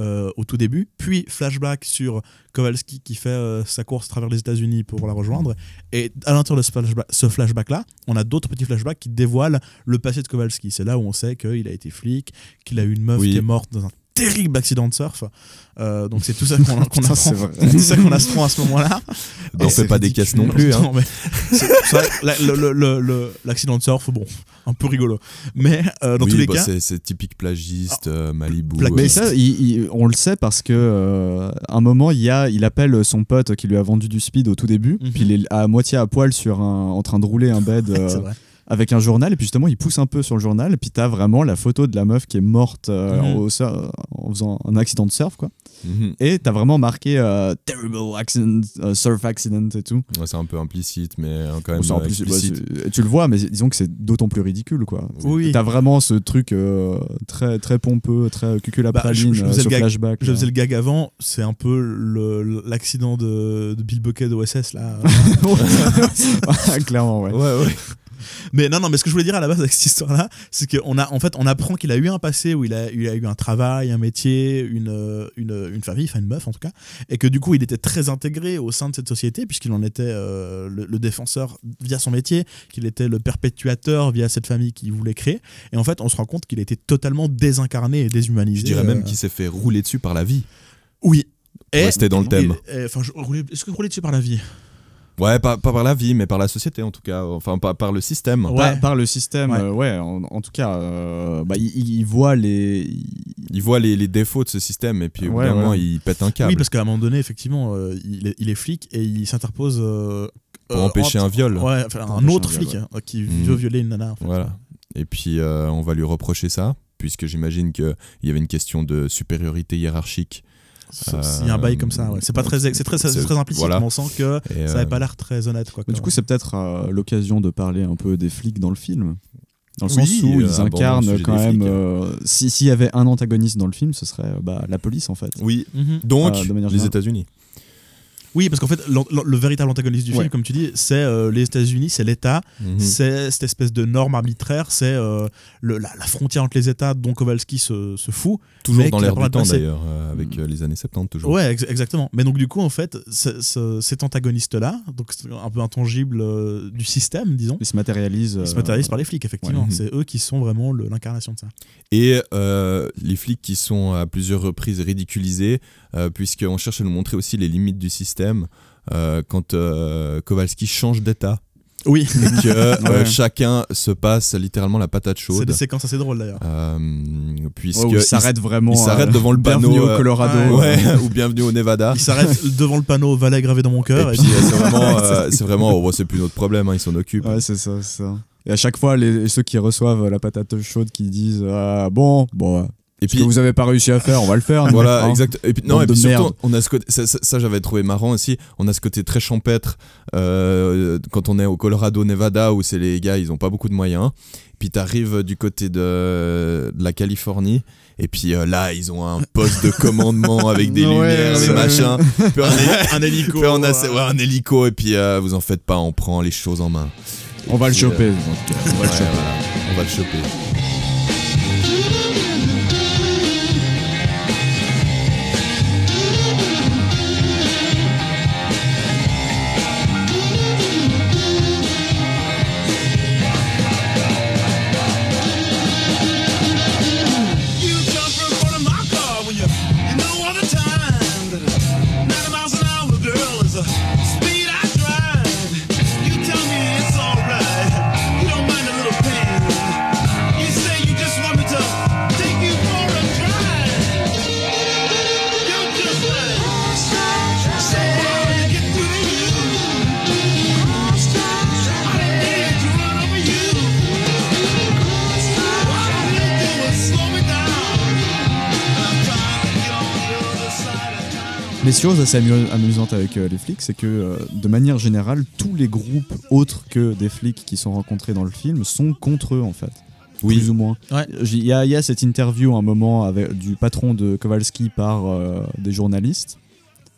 euh, au tout début, puis flashback sur Kowalski qui fait euh, sa course à travers les États-Unis pour la rejoindre, et à l'intérieur de ce flashback- ce flashback-là, on a d'autres petits flashbacks qui dévoilent le passé de Kowalski. C'est là où on sait qu'il a été flic, qu'il a eu une meuf Oui. qui est morte dans un terrible accident de surf. Euh, donc c'est tout ça qu'on c'est apprend. C'est tout ça qu'on apprend à ce moment-là. N'en fais c'est pas des caisses non plus. Hein. L'accident de surf, bon, un peu rigolo. Mais euh, dans Oui, tous les bah, cas, c'est- typique plagiste, euh, Malibu. Black- euh, Mais ça, il- il- on le sait parce que euh, un moment, il, y a, il appelle son pote qui lui a vendu du speed au tout début, Mhm. puis il est à moitié à poil sur un, en train de rouler un bed euh, c'est vrai. Avec un journal, et puis justement, il pousse un peu sur le journal, et puis t'as vraiment la photo de la meuf qui est morte euh, Mhm. au sur- en faisant un accident de surf, quoi. Mhm. Et t'as vraiment marqué euh, terrible accident, euh, surf accident et tout. Ouais, c'est un peu implicite, mais euh, quand même bah, tu le vois, mais disons que c'est d'autant plus ridicule, quoi. Oui. T'as vraiment ce truc euh, très très pompeux, très cuculapraline, Bah, je- je faisais le gag- flashback. Je là. faisais le gag avant, c'est un peu l'accident de, de Bill Bucket d'OSS là. Clairement, ouais. Ouais, ouais. Mais non, non, mais ce que je voulais dire à la base avec cette histoire-là, c'est qu'on a, en fait, on apprend qu'il a eu un passé où il a, il a eu un travail, un métier, une, euh, une, une famille, enfin une meuf en tout cas, et que du coup il était très intégré au sein de cette société puisqu'il en était euh, le, le défenseur via son métier, qu'il était le perpétuateur via cette famille qu'il voulait créer. Et en fait, on se rend compte qu'il était totalement désincarné et déshumanisé. Je dirais même euh, qu'il s'est fait rouler dessus par la vie. Oui. Et, Rester dans le thème. Enfin, est-ce que rouler dessus par la vie? Ouais, pas, pas par la vie, mais par la société en tout cas. Enfin, pas par le système. Ouais. Par, par le système, Ouais. euh, ouais, en, en tout cas, euh, bah, il, il voit les. Il voit les, les défauts de ce système et puis au bout Ouais, moment, il pète un câble. Oui, parce qu'à un moment donné, effectivement, euh, il, est, il est flic et il s'interpose euh, Pour euh, empêcher un viol. Ouais, enfin, un autre un viol, flic hein, qui Mhm. veut violer une nana. en fait. Voilà. Et puis, euh, on va lui reprocher ça, puisque j'imagine qu'il y avait une question de supériorité hiérarchique. Ça- Il y a un bail comme ça. ouais. C'est pas très, c'est très, c'est très implicite. voilà. mais on sent que Et, ça euh, avait pas l'air très honnête. Quoi, Mais du coup, c'est peut-être euh, l'occasion de parler un peu des flics dans le film. Dans le Oui, sens où euh, ils le incarnent quand même. euh, si- S'il y avait un antagoniste dans le film, ce serait euh, bah, la police en fait. Oui. Mhm. Donc, Euh, de manière les. États-Unis. Oui, parce qu'en fait, le véritable antagoniste du film, comme tu dis, c'est euh, les États-Unis, c'est l'État, Mhm. c'est cette espèce de norme arbitraire, c'est euh, la, la frontière entre les États dont Kowalski se, se fout. Toujours dans l'air du temps d'ailleurs, euh, avec euh, les années 70 toujours. Ouais, ex- exactement. Mais donc du coup, en fait, ce- ce- cet antagoniste-là, donc un peu intangible euh, du système, disons, Il se matérialise. il se matérialise par les flics, effectivement. ouais. C'est eux qui sont vraiment l'incarnation de ça. Et euh, les flics qui sont à plusieurs reprises ridiculisés, puisqu'on cherche à nous montrer aussi les limites du système euh, quand euh, Kowalski change d'état. Oui, Et que euh, Ouais. chacun se passe littéralement la patate c'est chaude. des séquences assez drôles d'ailleurs. Euh, puisque ouais, où il s'arrête vraiment. il s'arrête euh, devant le panneau, Bienvenue au euh, Colorado. ouais. Ouais, ou bienvenue au Nevada. Il s'arrête devant le panneau Valet gravé dans mon cœur. Et Et, puis euh, c'est vraiment, euh, c'est vraiment, oh, c'est plus notre problème, hein, ils s'en occupent. Ouais, c'est ça, c'est ça. Et à chaque fois, les, ceux qui reçoivent la patate chaude qui disent ah, Bon, bon, ouais, Et ce que vous avez pas réussi à faire, on va le faire. Voilà, hein. exact. Et puis, non, et puis surtout, merde. on a ce côté, ça, ça- ça, j'avais trouvé marrant aussi. On a ce côté très champêtre euh, quand on est au Colorado, Nevada, où c'est les gars, ils ont pas beaucoup de moyens. Puis t'arrives du côté de, de la Californie. Et puis euh, là, ils ont un poste de commandement avec des Ouais, lumières, des machins. Puis un hélico. puis on a ouais, un hélico. Et puis euh, vous en faites pas, on prend les choses en main. On va le Puis, choper. on va le choper. on va le choper. Les choses assez amu- amusantes avec euh, les flics, c'est que euh, de manière générale, tous les groupes autres que des flics qui sont rencontrés dans le film sont contre eux en fait. Oui. Plus ou moins. Ouais. Il y, a- il y a cette interview à un moment avec, du patron de Kowalski par euh, des journalistes.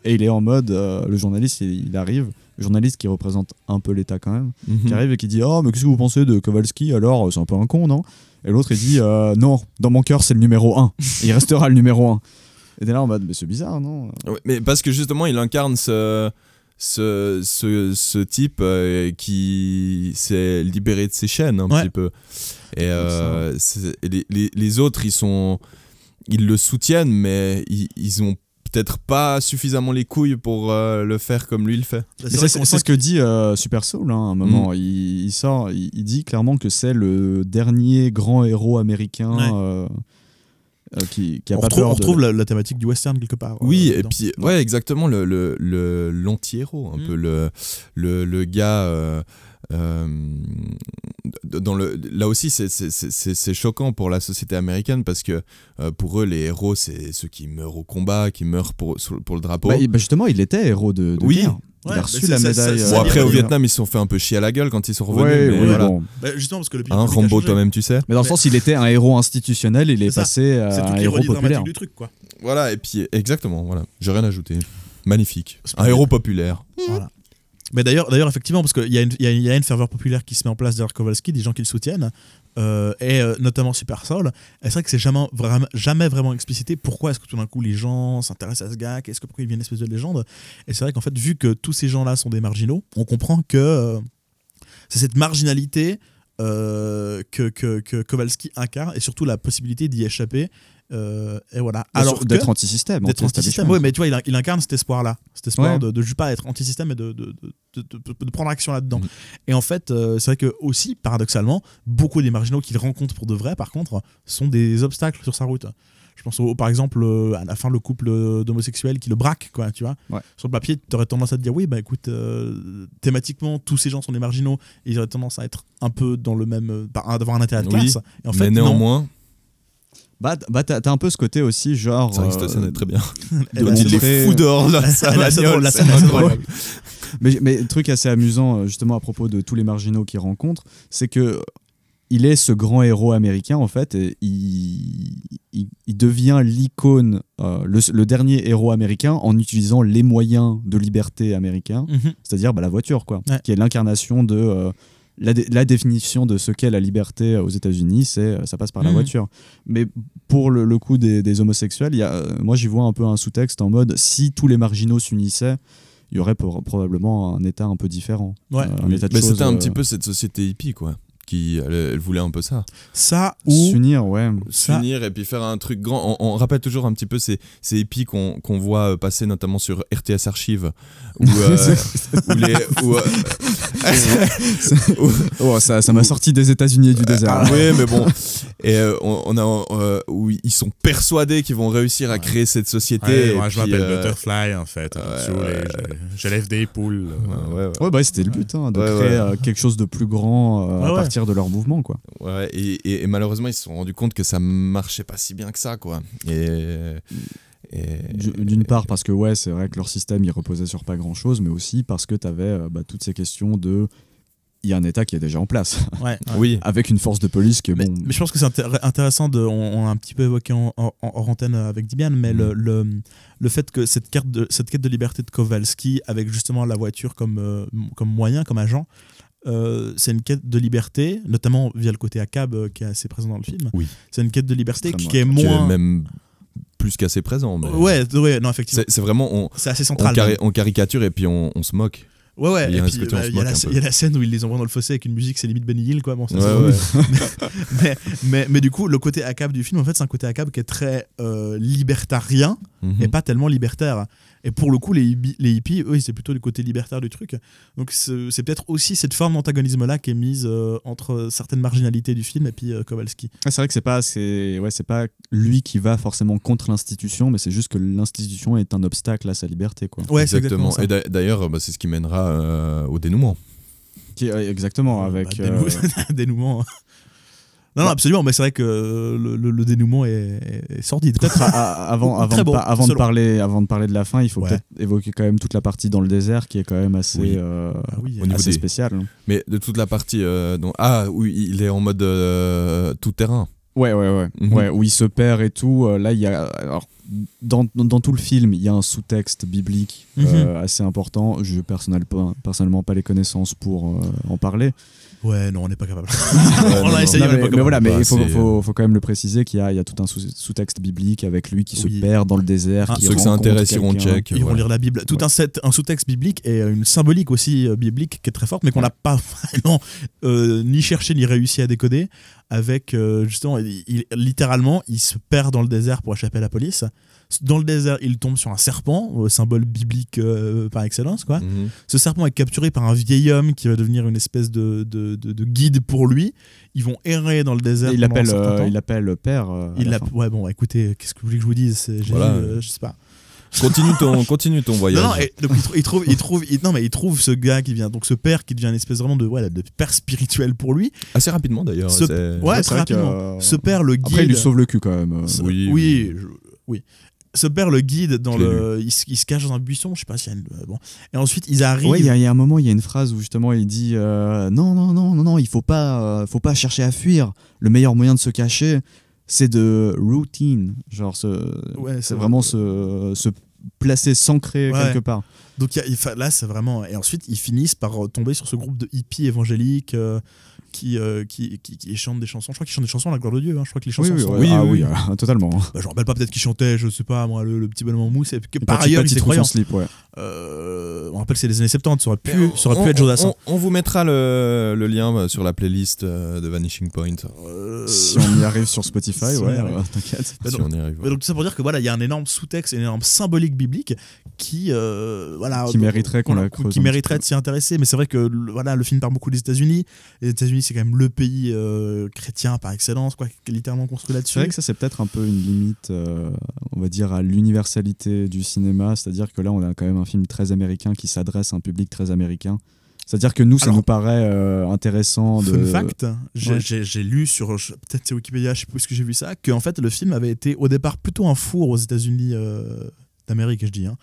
Et il est en mode, euh, le journaliste il, il arrive, le journaliste qui représente un peu l'État quand même, Mhm. qui arrive et qui dit Oh, mais qu'est-ce que vous pensez de Kowalski alors C'est un peu un con, non? Et l'autre il dit euh, Non, dans mon cœur c'est le numéro 1. il restera le numéro 1. Et t'es là en mode Mais c'est bizarre, non Ouais, mais parce que justement, il incarne ce, ce, ce, ce type euh, qui s'est libéré de ses chaînes un Ouais. petit peu. Et, euh, et les, les- les autres, ils sont, ils le soutiennent, mais ils, ils ont peut-être pas suffisamment les couilles pour euh, le faire comme lui le fait. Mais C'est ce que dit euh, Super Soul hein, à un moment. Il, il sort, il, il dit clairement que c'est le dernier grand héros américain. Ouais. Euh, euh, qui, qui a on pas retrouve, peur on de- retrouve la, la thématique du western quelque part. Oui, euh, et puis, ouais, exactement, le, le, le- l'anti-héros, un Mm. peu le, le, le gars. Euh, dans le, là aussi, c'est, choquant pour la société américaine parce que euh, pour eux, les héros, c'est ceux qui meurent au combat, qui meurent pour, pour le drapeau. Bah, bah, justement, il était héros de, de Oui. guerre. Il Ouais, a reçu la médaille. ça- euh, bon, après, au Vietnam, ils se sont fait un peu chier à la gueule quand ils sont revenus. Ouais, mais oui, voilà. bon. Bah, justement parce que le Hein, Rambo, toi-même, tu sais. Mais dans le sens, il était un héros institutionnel, il est, passé à C'est un toute héros populaire. dramatique du truc, quoi. Voilà, et puis, exactement, voilà. J'ai rien ajouté. Magnifique. Un héros populaire. Voilà. Mais d'ailleurs, d'ailleurs, effectivement, parce qu'il y, a une- il y y a une ferveur populaire qui se met en place derrière Kowalski, des gens qui le soutiennent, euh, et euh, notamment Super Soul. C'est vrai que c'est jamais vraiment, jamais vraiment explicité pourquoi est-ce que tout d'un coup les gens s'intéressent à ce gars, qu'est-ce que pourquoi il devient une espèce de légende. Et c'est vrai qu'en fait, vu que tous ces gens-là sont des marginaux, on comprend que euh, c'est cette marginalité euh, que, que, que Kowalski incarne, et surtout la possibilité d'y échapper. euh, et voilà. Alors, d'être anti-système. d'être anti-système. Oui, mais tu vois, il, il incarne cet espoir-là. Cet espoir Ouais. de, de juste pas être anti-système et de, de, de, prendre action là-dedans. Mhm. Et en fait, euh, c'est vrai que aussi, paradoxalement, beaucoup des marginaux qu'il rencontre pour de vrai, par contre, sont des obstacles sur sa route. Je pense au, par exemple euh, à la fin le couple euh, d'homosexuels qui le braque, quoi, tu vois. Ouais. Sur le papier, tu aurais tendance à te dire oui, bah écoute, euh, thématiquement, tous ces gens sont des marginaux et ils auraient tendance à être un peu dans le même, par- d'avoir un intérêt de Oui, classe. Et en fait, mais non. néanmoins, Bah, bah t'as un peu ce côté aussi, genre. c'est vrai que cette euh, scène est très bien. Il les fout dehors, là, ça la scène- la scène est incroyable. Mais, mais truc assez amusant, justement, à propos de tous les marginaux qu'il rencontre, c'est que il est ce grand héros américain, en fait, et il, il, il devient l'icône, euh, le, le dernier héros américain en utilisant les moyens de liberté américains, Mhm. c'est-à-dire bah, la voiture, quoi, Ouais. qui est l'incarnation de. euh, la, dé- la définition de ce qu'est la liberté aux États-Unis, c'est euh, ça passe par la Mhm. voiture. Mais pour le, le coup des, des homosexuels, il y a, euh, moi j'y vois un peu un sous-texte en mode si tous les marginaux s'unissaient, il y aurait pour- probablement un état un peu différent. Ouais. Euh, un état de Mais c'était un euh, petit peu cette société hippie, quoi. Qui, elle, elle voulait un peu ça. Ça ou s'unir, ouais. Ça- S'unir et puis faire un truc grand. On, on rappelle toujours un petit peu ces, ces hippies qu'on voit passer notamment sur RTS Archive. Où, euh, où les. où, euh, Oh, ça ça m'a sorti des États-Unis et du désert. Ah oui, mais bon. Et euh, on, on a euh, où ils sont persuadés qu'ils vont réussir à créer cette société. Ouais, moi, je m'appelle euh, Butterfly, en fait. ouais, Si vous voulez, ouais. je, je lève des poules. ouais, ouais, ouais. Ouais, bah, c'était le but, hein, de Ouais, créer ouais. euh, quelque chose de plus grand euh, Ouais, à ouais. partir de leur mouvement, quoi. Ouais, et, et- et malheureusement, ils se sont rendus compte que ça marchait pas si bien que ça, quoi. Et. D'une part parce que ouais, c'est vrai que leur système il reposait sur pas grand chose, mais aussi parce que tu avais toutes ces questions de il y a un État qui est déjà en place, Ouais, ouais. Oui, avec une force de police qui est Mais, bon. mais je pense que c'est intér- intéressant de, on, on a un petit peu évoqué en, en, antenne avec Dibiane, mais le, le, le fait que cette, carte de, cette quête de liberté de Kowalski, avec justement la voiture comme, euh, comme moyen, comme agent, euh, c'est une quête de liberté, notamment via le côté ACAB euh, qui est assez présent dans le film. Oui. C'est une quête de liberté qui, est qui est moins. même plus qu'assez présent. mais- Ouais, ouais, non, effectivement. C'est vraiment. C'est assez on, central. cari- on caricature et puis on, on se moque. Ouais, ouais. Il y a puis, bah, y, la- y a scène où ils les envoient dans le fossé avec une musique, c'est limite Benny Hill, quoi. Bon, Ouais, mais, mais, mais du coup, le côté ACAB du film, en fait, c'est un côté ACAB qui est très euh, libertarien Mhm. et pas tellement libertaire. Et pour le coup, les, hippies- les hippies, eux, c'est plutôt le côté libertaire du truc. Donc c'est peut-être aussi cette forme d'antagonisme-là qui est mise euh, entre certaines marginalités du film et puis euh, Kowalski. Ouais, c'est vrai que c'est pas c'est ouais, c'est pas lui qui va forcément contre l'institution, mais c'est juste que l'institution est un obstacle à sa liberté quoi. Ouais, c'est exactement. exactement ça. Et d'a- d'ailleurs, bah, c'est ce qui mènera euh, au dénouement. Qui, exactement avec Bah, euh, dénou- dénouement. Non, non, absolument, mais c'est vrai que le, le- le dénouement est, sordide. Peut-être avant, de, bon, par- avant, de selon. parler, avant de parler de la fin, il faut Ouais. peut-être évoquer quand même toute la partie dans le désert qui est quand même assez, Oui. euh, Ah oui, Au niveau assez des- spéciale. Mais de toute la partie. euh, dont- ah, oui, il est en mode euh, tout terrain. Ouais, ouais, ouais. Mhm. ouais. Où il se perd et tout. euh, là, il y a. Alors, dans, dans, dans tout le film, il y a un sous-texte biblique Mhm. euh, assez important. Je personnel, pas- personnellement pas les connaissances pour euh, en parler. Ouais, non, on n'est pas capable. On l'a essayé, Non, on n'est mais, pas mais voilà, mais Bah, il faut, c'est, faut, faut quand même le préciser qu'il y a, il y a tout un sous- sous-texte biblique avec lui qui se perd dans le désert. Ah, qui Ceux que ça rencontre intéresse iront check. Ils vont lire la Bible. Tout Ouais. un, set, un sous-texte biblique et euh, une symbolique aussi euh, biblique qui est très forte, mais qu'on n'a pas vraiment euh, ni cherché ni réussi à décoder. Avec euh, justement, il, il- littéralement, il se perd dans le désert pour échapper à la police. Dans le désert, il tombe sur un serpent, euh, symbole biblique euh, par excellence, quoi. Mhm. Ce serpent est capturé par un vieil homme qui va devenir une espèce de, de, de- de guide pour lui. Ils vont errer dans le désert. Et il l'appelle euh, temps. il l'appelle père. euh, Il la. Ouais, bon, écoutez, qu'est-ce que vous voulez que je vous dise? Voilà. je sais pas. Continue ton, continue ton voyage. Non, non, et donc il, trou- il trouve, il trouve, il- non mais il trouve ce gars qui vient, donc ce père qui devient une espèce vraiment de, père spirituel pour lui. Assez rapidement d'ailleurs. Ouais, très rapidement. euh, Ce père le guide. Après, il lui sauve le cul quand même. Oui, oui, je- oui. Ce père le guide dans le, il, se- il se cache dans un buisson, je sais pas s'il y a une, euh, bon. Et ensuite ils arrivent. Ouais, il y, a- il y a un moment, il y a une phrase où justement il dit euh, non, non, non, non, non, il faut pas, euh, faut pas chercher à fuir. Le meilleur moyen de se cacher, c'est de routine, genre se- Ouais, c'est c'est vraiment se, se placer, s'ancrer Ouais. quelque part. Donc y a- là, c'est vraiment. Et ensuite, ils finissent par euh, tomber sur ce groupe de hippies évangéliques euh, qui, euh, qui, qui, qui chantent des chansons. Je crois qu'ils chantent des chansons à la gloire de Dieu. hein. Je crois que les chansons Oui, oui, sont. Oui, ah oui, oui, totalement. Bah, je me rappelle pas, peut-être qu'ils chantaient, je sais pas, moi, le, le petit bonhomme en mousse. Et que, par ailleurs, croyants. slip, ouais. Euh, on rappelle que c'est les années 70, ça aurait pu, ça aurait on- pu être Jodassin. on, on vous mettra le, le lien sur la playlist euh, de Vanishing Point. Euh, Si on y arrive sur Spotify, si on y ouais, arrive. t'inquiète. Si donc- on y arrive. Mais donc tout ça pour dire que voilà, il y a un énorme sous-texte, une énorme symbolique biblique qui euh, voilà Qui mériterait qu'on la creuse qui mériterait de s'y intéresser. Mais c'est vrai que le, voilà, le film part beaucoup des États-Unis. Les États-Unis, c'est quand même le pays euh, chrétien par excellence, quoi, qui est littéralement construit là-dessus. C'est vrai que ça, c'est peut-être un peu une limite, euh, on va dire, à l'universalité du cinéma. C'est-à-dire que là, on a quand même un film très américain qui s'adresse à un public très américain. C'est-à-dire que nous, ça Alors, nous paraît euh, intéressant de. Fun fact, j'ai Ouais. lu sur peut-être c'est Wikipédia, je sais plus ce que j'ai vu ça, que en fait le film avait été au départ plutôt un four aux États-Unis euh, d'Amérique, je dis, hein,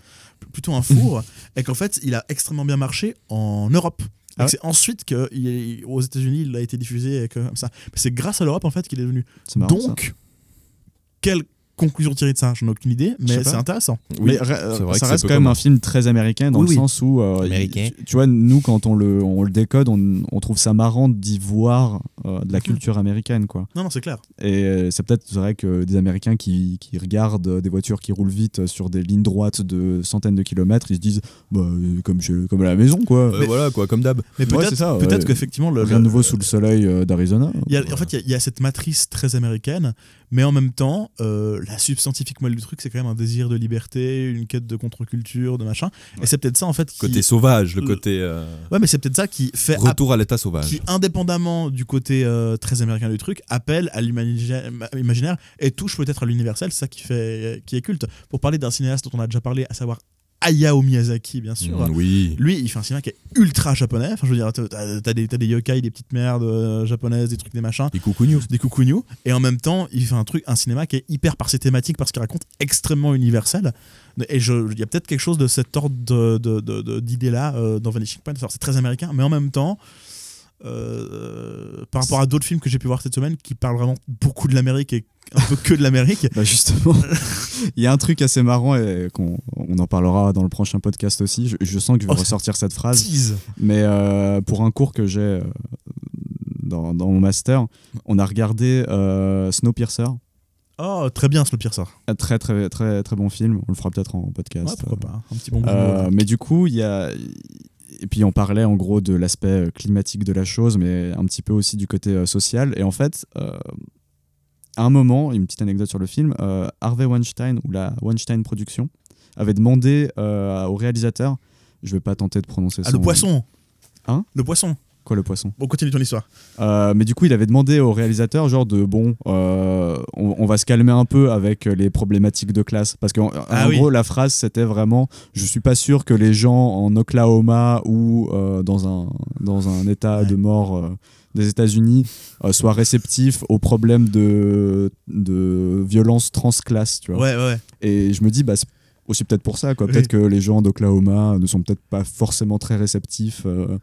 plutôt un four, et qu'en fait il a extrêmement bien marché en Europe. Ah ouais c'est ensuite que il est- aux États-Unis il a été diffusé et que, comme ça. C'est grâce à l'Europe en fait qu'il est devenu. Ça. Donc, quelle conclusion tirer de ça J'en ai aucune idée, Je mais c'est intéressant. Oui, mais vrai ça que reste quand même un film très américain dans Oui, le oui. sens où, euh, Américain. tu vois, nous quand on le, on le décode, on, on trouve ça marrant d'y voir euh, de la Mhm. culture américaine, quoi. Non, non, c'est clair. Et euh, c'est peut-être vrai que des Américains qui, qui regardent des voitures qui roulent vite sur des lignes droites de centaines de kilomètres, ils se disent, bah, comme, chez- comme à la maison, quoi. Euh, voilà quoi, comme d'hab. Mais Ouais, peut-être ça, peut ouais. qu'effectivement le, Rien de le- nouveau sous le soleil d'Arizona. En fait, il y a- il y, a cette matrice très américaine, mais en même temps, euh, la substantifique moelle du truc, c'est quand même un désir de liberté, une quête de contre-culture, de machin. Et c'est peut-être ça, en fait, qui. Côté sauvage, le le- côté euh, Ouais, mais c'est peut-être ça qui fait. retour à l'état sauvage. qui, indépendamment du côté euh, très américain du truc, appelle à l'imaginaire et touche peut-être à l'universel, c'est ça qui, fait, qui est culte. Pour parler d'un cinéaste dont on a déjà parlé, à savoir Hayao Miyazaki, bien sûr. Mm, oui. Lui, il fait un cinéma qui est ultra japonais. Enfin, je veux dire, t'as- des, t'as des yokai, des petites merdes euh, japonaises, des trucs, des machins Et coucou news. des coucougnous et en même temps il fait un truc un cinéma qui est hyper par ses thématiques parce qu'il raconte extrêmement universel et il y a peut-être quelque chose de cet ordre de, de, de- de- d'idée là dans Vanishing Point c'est très américain mais en même temps euh, par rapport à d'autres films que j'ai pu voir cette semaine qui parlent vraiment beaucoup de l'Amérique et un peu que de l'Amérique Bah justement, il y a un truc assez marrant et qu'on on en parlera dans le prochain podcast aussi. Je, je sens que je vais Oh, ressortir cette phrase. tease Mais euh, pour un cours que j'ai euh, dans, dans mon master, on a regardé euh, Snowpiercer. oh très bien Snowpiercer très très très très bon film. On le fera peut-être en podcast. ouais, pourquoi pas un petit bon Euh, mais du coup, il y a. Et puis on parlait en gros de l'aspect euh, climatique de la chose, mais un petit peu aussi du côté euh, social. Et en fait, euh, à un moment, une petite anecdote sur le film, Harvey Weinstein ou la Weinstein Production avait demandé au réalisateur, je vais pas tenter de prononcer ah son le poisson. Hein? Le poisson Quoi le poisson? Bon continue ton histoire Euh, mais du coup, il avait demandé au réalisateur, genre de bon, euh, on, on va se calmer un peu avec les problématiques de classe. Parce qu'en Ah oui. gros, la phrase, c'était vraiment Je suis pas sûr que les gens en Oklahoma ou euh, dans, un, dans un état Ouais. de mort des États-Unis euh, soient réceptifs aux problèmes de, de violence transclasse. Tu vois. ouais ouais Et je me dis, bah, c'est aussi peut-être pour ça. quoi. Oui. Peut-être que les gens d'Oklahoma ne sont peut-être pas forcément très réceptifs. euh,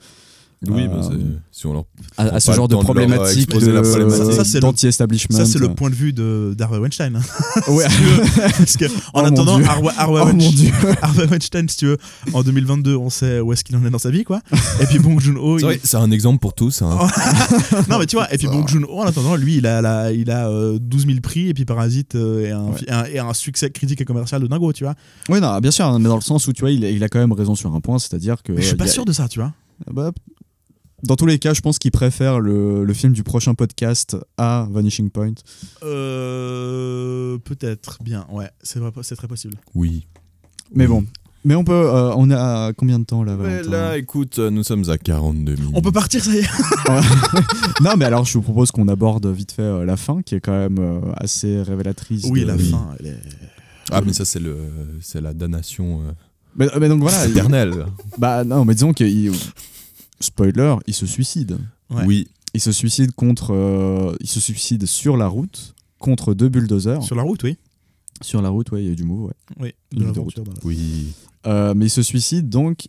Oui, Euh, bah, c'est- si on leur à, ce genre de de euh, problématique de- problématique. Ça, c'est le- d'anti-establishment. ça c'est le point de vue de d'Harvey Weinstein hein. Ouais. parce que en Oh attendant Dieu. Harvey, Harvey Oh Weinstein-. Harvey Weinstein, si tu veux, en 2022, on sait où est-ce qu'il en est dans sa vie, quoi. Et puis Bong Joon-ho, C'est il- vrai, c'est un exemple pour tous. hein. non mais tu vois, et puis Bong Joon-ho, en attendant, lui, il a, la- il a euh, 12 000 prix, et puis Parasite euh, et, un, Ouais. et un- et un succès critique et commercial de dingo, tu vois. Oui, non, bien sûr, mais dans le sens où tu vois, il, il a quand même raison sur un point, c'est-à-dire que. Mais je suis euh, pas il y a- sûr de ça, tu vois. Bah, Dans tous les cas, je pense qu'il préfère le, le film du prochain podcast à Vanishing Point. Euh, Peut-être, bien, ouais, c'est très possible. Oui. Mais Oui. bon. Mais on peut. euh, on est à combien de temps là, Mais là, écoute, euh, nous sommes à 42 minutes. On peut partir, ça y est Non, mais alors je vous propose qu'on aborde vite fait euh, la fin, qui est quand même euh, assez révélatrice. Oui, de- la fin, elle est... Ah, mais ça, c'est le, c'est la damnation euh, Mais, mais donc voilà. il- éternelle. bah non, mais disons que spoiler, il se suicide. Ouais. Oui. Il se suicide contre. euh, il se suicide sur la route contre deux bulldozers. Sur la route, oui. Sur la route, ouais, il y a du move, ouais. Oui, de de la- Oui. Euh, mais il se suicide donc,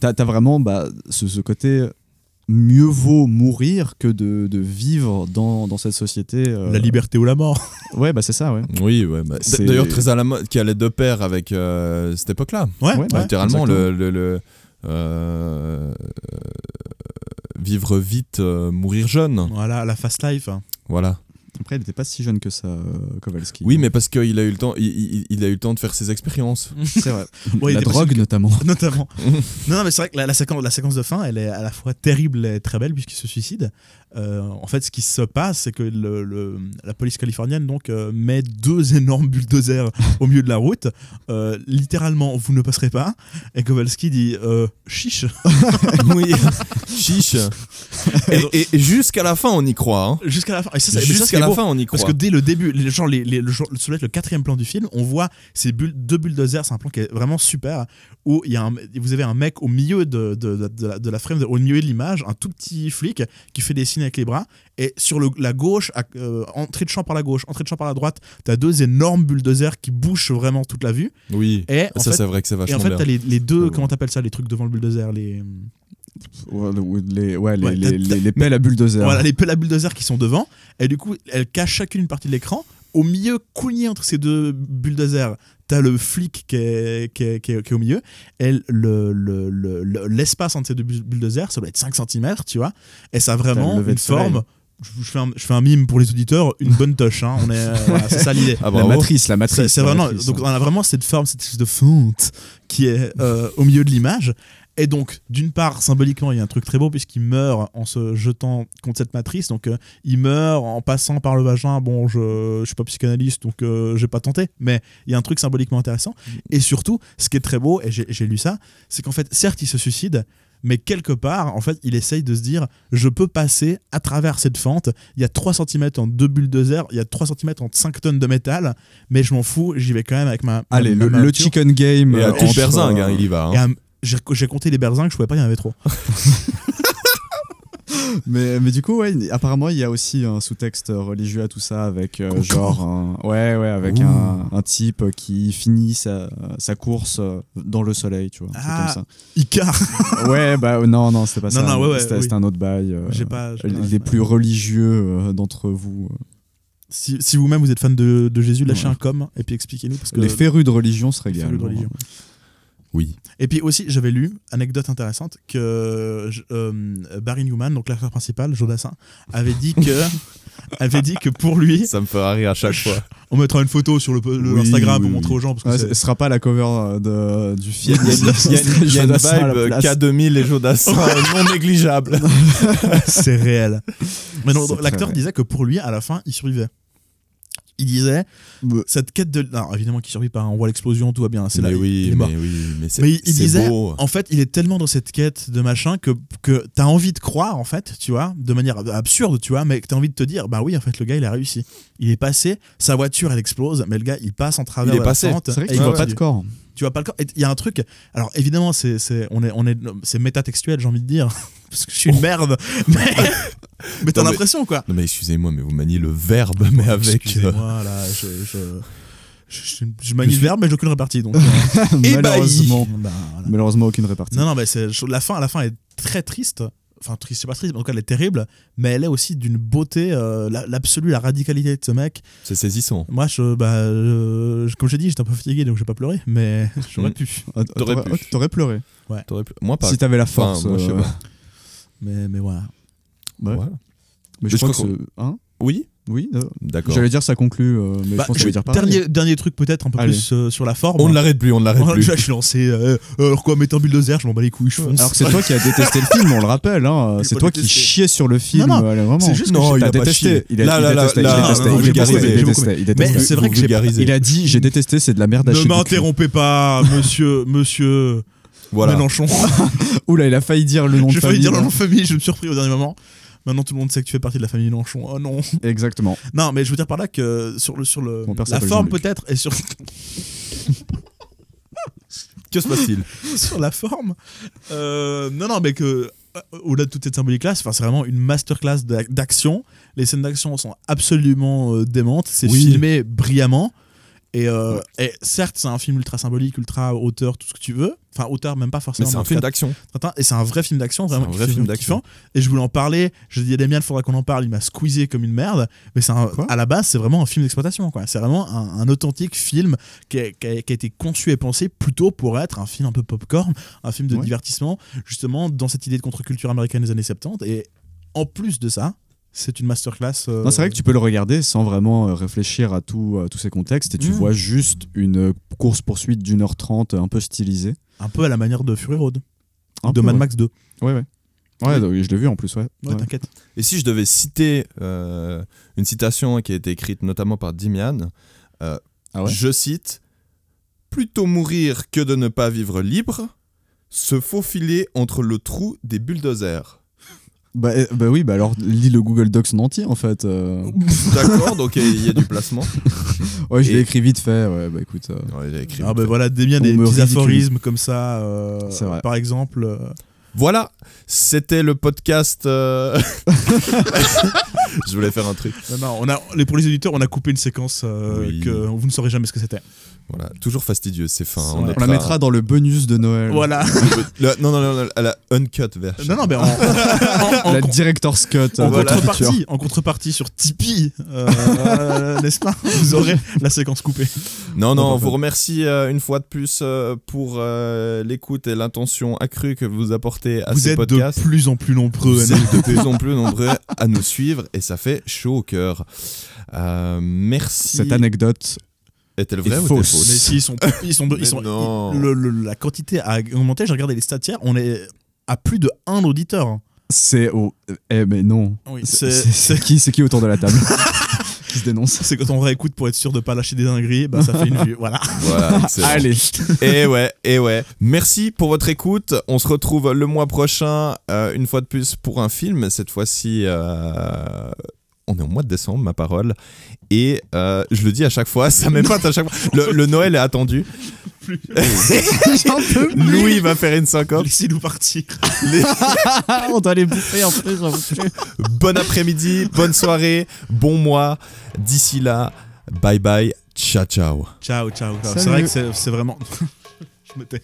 t'as as vraiment bah, ce, ce côté mieux vaut mourir que de, de vivre dans, dans cette société. euh, La liberté ou la mort. Ouais, bah c'est ça, ouais. Oui, ouais. bah, C'est- D'ailleurs, très à la mode, qui allait de pair avec euh, cette époque-là. Ouais, Ouais, ouais. Littéralement, le, le, le, vivre vite, euh, mourir jeune. Voilà, la fast life. Voilà. Après, il n'était pas si jeune que ça, euh, Kowalski. Oui, mais parce qu'il a eu le temps, il, il- il a eu le temps de faire ses expériences. c'est vrai. Ouais, la drogue, notamment. Notamment. non, non, mais c'est vrai que la, la séquence, la séquence de fin, elle est à la fois terrible et très belle puisqu'il se suicide. Euh, en fait, ce qui se passe, c'est que le, le- la police californienne donc euh, met deux énormes bulldozers au milieu de la route. Euh, littéralement, vous ne passerez pas. Et Kowalski dit chiche. oui. Chiche. Et, et- et jusqu'à la fin, on y croit. hein. Jusqu'à la fin. Jusqu'à la beau. fin, on y croit. Parce que dès le début, les, genre les, les- le, ça doit être le quatrième plan du film, on voit ces bull- deux bulldozers, c'est un plan qui est vraiment super, où y a un- vous avez un mec au milieu de, de, de- de la, de la frame, au milieu de l'image, un tout petit flic qui fait des signes avec les bras, et sur le- la gauche, à- euh, entrée de champ par la gauche, entrée de champ par la droite, t'as deux énormes bulldozers qui bouchent vraiment toute la vue, Oui. et ça, c'est vrai que c'est et vachement en fait t'as les, les deux, Ouais, comment t'appelles ça, les trucs devant le bulldozer, les... Ouais, les, ouais, les, Ouais, les, t'as- les, les pelles à bulldozer. Voilà, les pelles à bulldozer qui sont devant. Et du coup, elles cachent chacune une partie de l'écran. Au milieu, cougné entre ces deux bulldozers, t'as le flic qui est, qui est, qui est- qui est au milieu. Et le, le- le- le- l'espace entre ces deux bull- bulldozers, ça doit être 5 cm, tu vois. Et ça a vraiment une forme. Je, fais un, je fais un mime pour les auditeurs, une bonne touche. Hein. On est, euh, voilà, c'est ça l'idée. Ah, la matrice, la matrice. C'est c'est la vraiment, matrice. donc on a vraiment cette forme, cette espèce de fonte qui est euh, au milieu de l'image. Et donc, d'une part, symboliquement, il y a un truc très beau puisqu'il meurt en se jetant contre cette matrice. Donc, euh, il meurt en passant par le vagin. Bon, je, je suis pas psychanalyste, donc euh, j'ai pas tenté. Mais il y a un truc symboliquement intéressant. Et surtout, ce qui est très beau, et j'ai lu ça, c'est qu'en fait, certes, il se suicide. Mais quelque part, en fait, il essaye de se dire je peux passer à travers cette fente. Il y a 3 cm en deux bulldozers, il y a 3 cm en 5 tonnes de métal, mais je m'en fous, j'y vais quand même avec ma. Allez, ma- le, ma le voiture. chicken game. Et à euh, tout entre, berzingue, euh, hein, il y va. hein. J'ai compté les berzingues, je pouvais pas, il y en avait trop. Mais, mais du coup, ouais, apparemment, il y a aussi un sous-texte religieux à tout ça, avec euh, genre un, ouais, ouais, avec un, un type qui finit sa, sa course euh, dans le soleil, tu vois, truc Ah, comme Icar ça. Ouais, bah euh, non, non, c'était pas Non, ça. ouais, ouais, c'était oui. un autre bail. euh, J'ai pas. les plus religieux euh, d'entre vous. Si, si vous-même vous êtes fan de, de Jésus, lâchez Ouais. un com et puis expliquez-nous. Parce que Les férus de religion se régalent. Oui. Et puis aussi, j'avais lu, anecdote intéressante, que euh, Barry Newman, donc l'acteur principal, Jodassin, avait dit que, avait dit que pour lui, Ça me fera rire à chaque fois. on mettra une photo sur le, le Oui, Instagram oui, pour montrer oui. aux gens. Parce que Ouais, ce sera pas la cover euh, de, du film. il y a- il y a- il y a une vibe place. K2000 et Jodassin non négligeable. c'est réel. Mais l'acteur disait que pour lui, à la fin, il survivait. Il disait, cette quête de. Non, évidemment qu'il survit pas, on voit l'explosion, tout va bien. C'est là, oui, il est mort. mais oui, mais c'est Mais il, disait, beau. en fait, il est tellement dans cette quête de machin que, que t'as envie de croire, en fait, tu vois, de manière absurde, tu vois, mais que t'as envie de te dire, bah oui, en fait, le gars, il a réussi. Il est passé, sa voiture, elle explose, mais le gars, il passe en travers Il est la passé. C'est vrai et que il tu vois va pas de corps. Tu vois pas le corps. Il y a un truc. Alors évidemment, c'est c'est on est on est c'est métatextuel, j'ai envie de dire, parce que je suis une merde. Mais mais t'as l'impression quoi. Non mais excusez-moi, mais vous maniez le verbe, mais avec. euh, Excusez-moi là, je je, je, je- je manie le verbe, mais j'ai aucune répartie donc. euh, Malheureusement. bah, voilà. Malheureusement, aucune répartie. Non non, mais c'est la fin. La fin est très triste. Enfin, triste, c'est pas triste, mais en tout cas, elle est terrible, mais elle est aussi d'une beauté, euh, la- l'absolue, la radicalité de ce mec. C'est saisissant. Moi, je, bah, euh, comme je t'ai dit, j'étais un peu fatigué, donc j'ai pas pleuré, mais j'aurais Mm. pu. Ah, T'aurais T'aurais pu. t'aurais pleuré. T'aurais pu- Moi pas. Si t'avais la Enfin, force. moi, je sais euh, pas. Mais, mais voilà. Ouais. Voilà. Mais je je crois crois que hein Oui. Oui, euh, D'accord. j'allais dire ça conclut, euh, mais Bah, je pense que je- vais dire dernier, dernier truc peut-être un peu Allez. plus euh, sur la forme. On ne l'arrête plus, on ne l'arrête Oh, plus. là, je suis lancé. euh, alors quoi, mettre un bulldozer, je m'en bats les couilles, je fonce. Alors que c'est toi qui as détesté le film, on le rappelle. Hein. C'est toi qui détesté. chiais sur le film. Non, non, c'est juste Non, que il T'as a pas détesté. Il a, Là, il il non, non, il il il détestait. Mais c'est vrai que j'ai pas- vulgarisez. Il a dit j'ai détesté, c'est de la merde à Ne chier cul. m'interrompez pas, monsieur, monsieur Voilà. Mélenchon. Oula, il a failli dire le nom de J'ai failli famille. dire le nom de famille, je me suis surpris au dernier moment. Maintenant, tout le monde sait que tu fais partie de la famille Mélenchon. Oh non. Exactement. Non, mais je veux dire par là que sur le sur le Mon père la s'appelle forme Jean-Luc. peut-être et sur Que se passe-t-il? Sur la forme. euh, non, non, mais que euh, au-delà de toute cette symbolique là, c'est vraiment une masterclass d'ac- d'action. Les scènes d'action sont absolument euh, démentes. C'est Oui. filmé brillamment. Et, euh, et certes, c'est un film ultra symbolique, ultra auteur, tout ce que tu veux. Enfin, auteur, même pas Mais forcément. c'est un film d'action. Et c'est un vrai film d'action, vraiment. un vrai film d'action. Et je voulais en parler. Je dis à Damien, il faudra qu'on en parle. Il m'a squeezé comme une merde. Mais c'est à la base, c'est vraiment un film d'exploitation. quoi. C'est vraiment un, un authentique film qui a, qui a- qui a été conçu et pensé plutôt pour être un film un peu popcorn, un film de Ouais. divertissement, justement dans cette idée de contre-culture américaine des années 70. Et en plus de ça, c'est une masterclass. euh, Non, c'est vrai que tu peux le regarder sans vraiment euh, réfléchir à, tout, à tous ces contextes et tu Mm. vois juste une course-poursuite d'une heure trente un peu stylisée. Un peu à la manière de Fury Road, Un de peu, Mad ouais. Max 2. Ouais, ouais. Ouais, donc, je l'ai vu en plus, ouais. Ouais, Ouais. t'inquiète. Et si je devais citer euh, une citation qui a été écrite notamment par Dimian, euh, Ah ouais? je cite Plutôt mourir que de ne pas vivre libre, se faufiler entre le trou des bulldozers. Bah, euh, bah oui, bah alors lis le Google Docs en entier en fait. euh. D'accord, donc il y a du placement. Ouais, je l'ai écrit vite fait, ouais, bah écoute. euh, Ouais, écrit Ah ben fait. voilà, des petits aphorismes comme ça. euh, C'est vrai. Par exemple. euh, Voilà, c'était le podcast. euh, je voulais faire un truc. Non, non, on a, les, pour les éditeurs, on a coupé une séquence euh, Oui. que vous ne saurez jamais ce que c'était. Voilà, toujours fastidieux, c'est fin. Ouais. On, On la mettra dans le bonus de Noël. Voilà. Non, non, non, non, à la uncut version. non, non, mais en, en- en- La director's cut. en contrepartie, en contrepartie sur Tipeee, euh, n'est-ce pas? Vous aurez la séquence coupée. Non, non, on vous remercie euh, une fois de plus euh, pour euh, l'écoute et l'intention accrue que vous apportez à vous ce êtes podcast. de plus en plus nombreux. Vous à nous êtes de plus en plus nombreux à nous suivre et ça fait chaud au cœur. Euh, merci. Cette anecdote est-elle est vraie ou est-elle fausse. fausse Mais si, ils sont, ils sont, ils sont, non. ils- le- le- la quantité a augmenté. J'ai regardé les stats hier. On est à plus de un auditeur. C'est au. Eh, mais non. Oui, C'est qui, c'est qui autour de la table qui se dénonce C'est quand on réécoute pour être sûr de pas lâcher des dingueries, bah ça fait une vue. Voilà. Voilà. Allez. Et ouais, et ouais. Merci pour votre écoute. On se retrouve le mois prochain, euh, une fois de plus, pour un film. Cette fois-ci, euh, on est au mois de décembre, ma parole. Et euh, je le dis à chaque fois, ça m'épate à chaque fois. Le, le Noël est attendu. Louis va faire une syncope. Laissez-nous partir. On doit les bouffer en plus. j'en peux plus. Bon après-midi, bonne soirée, bon mois. D'ici là, bye bye, ciao ciao. Ciao, ciao. ciao. C'est vrai que c'est c'est vraiment. Je me tais.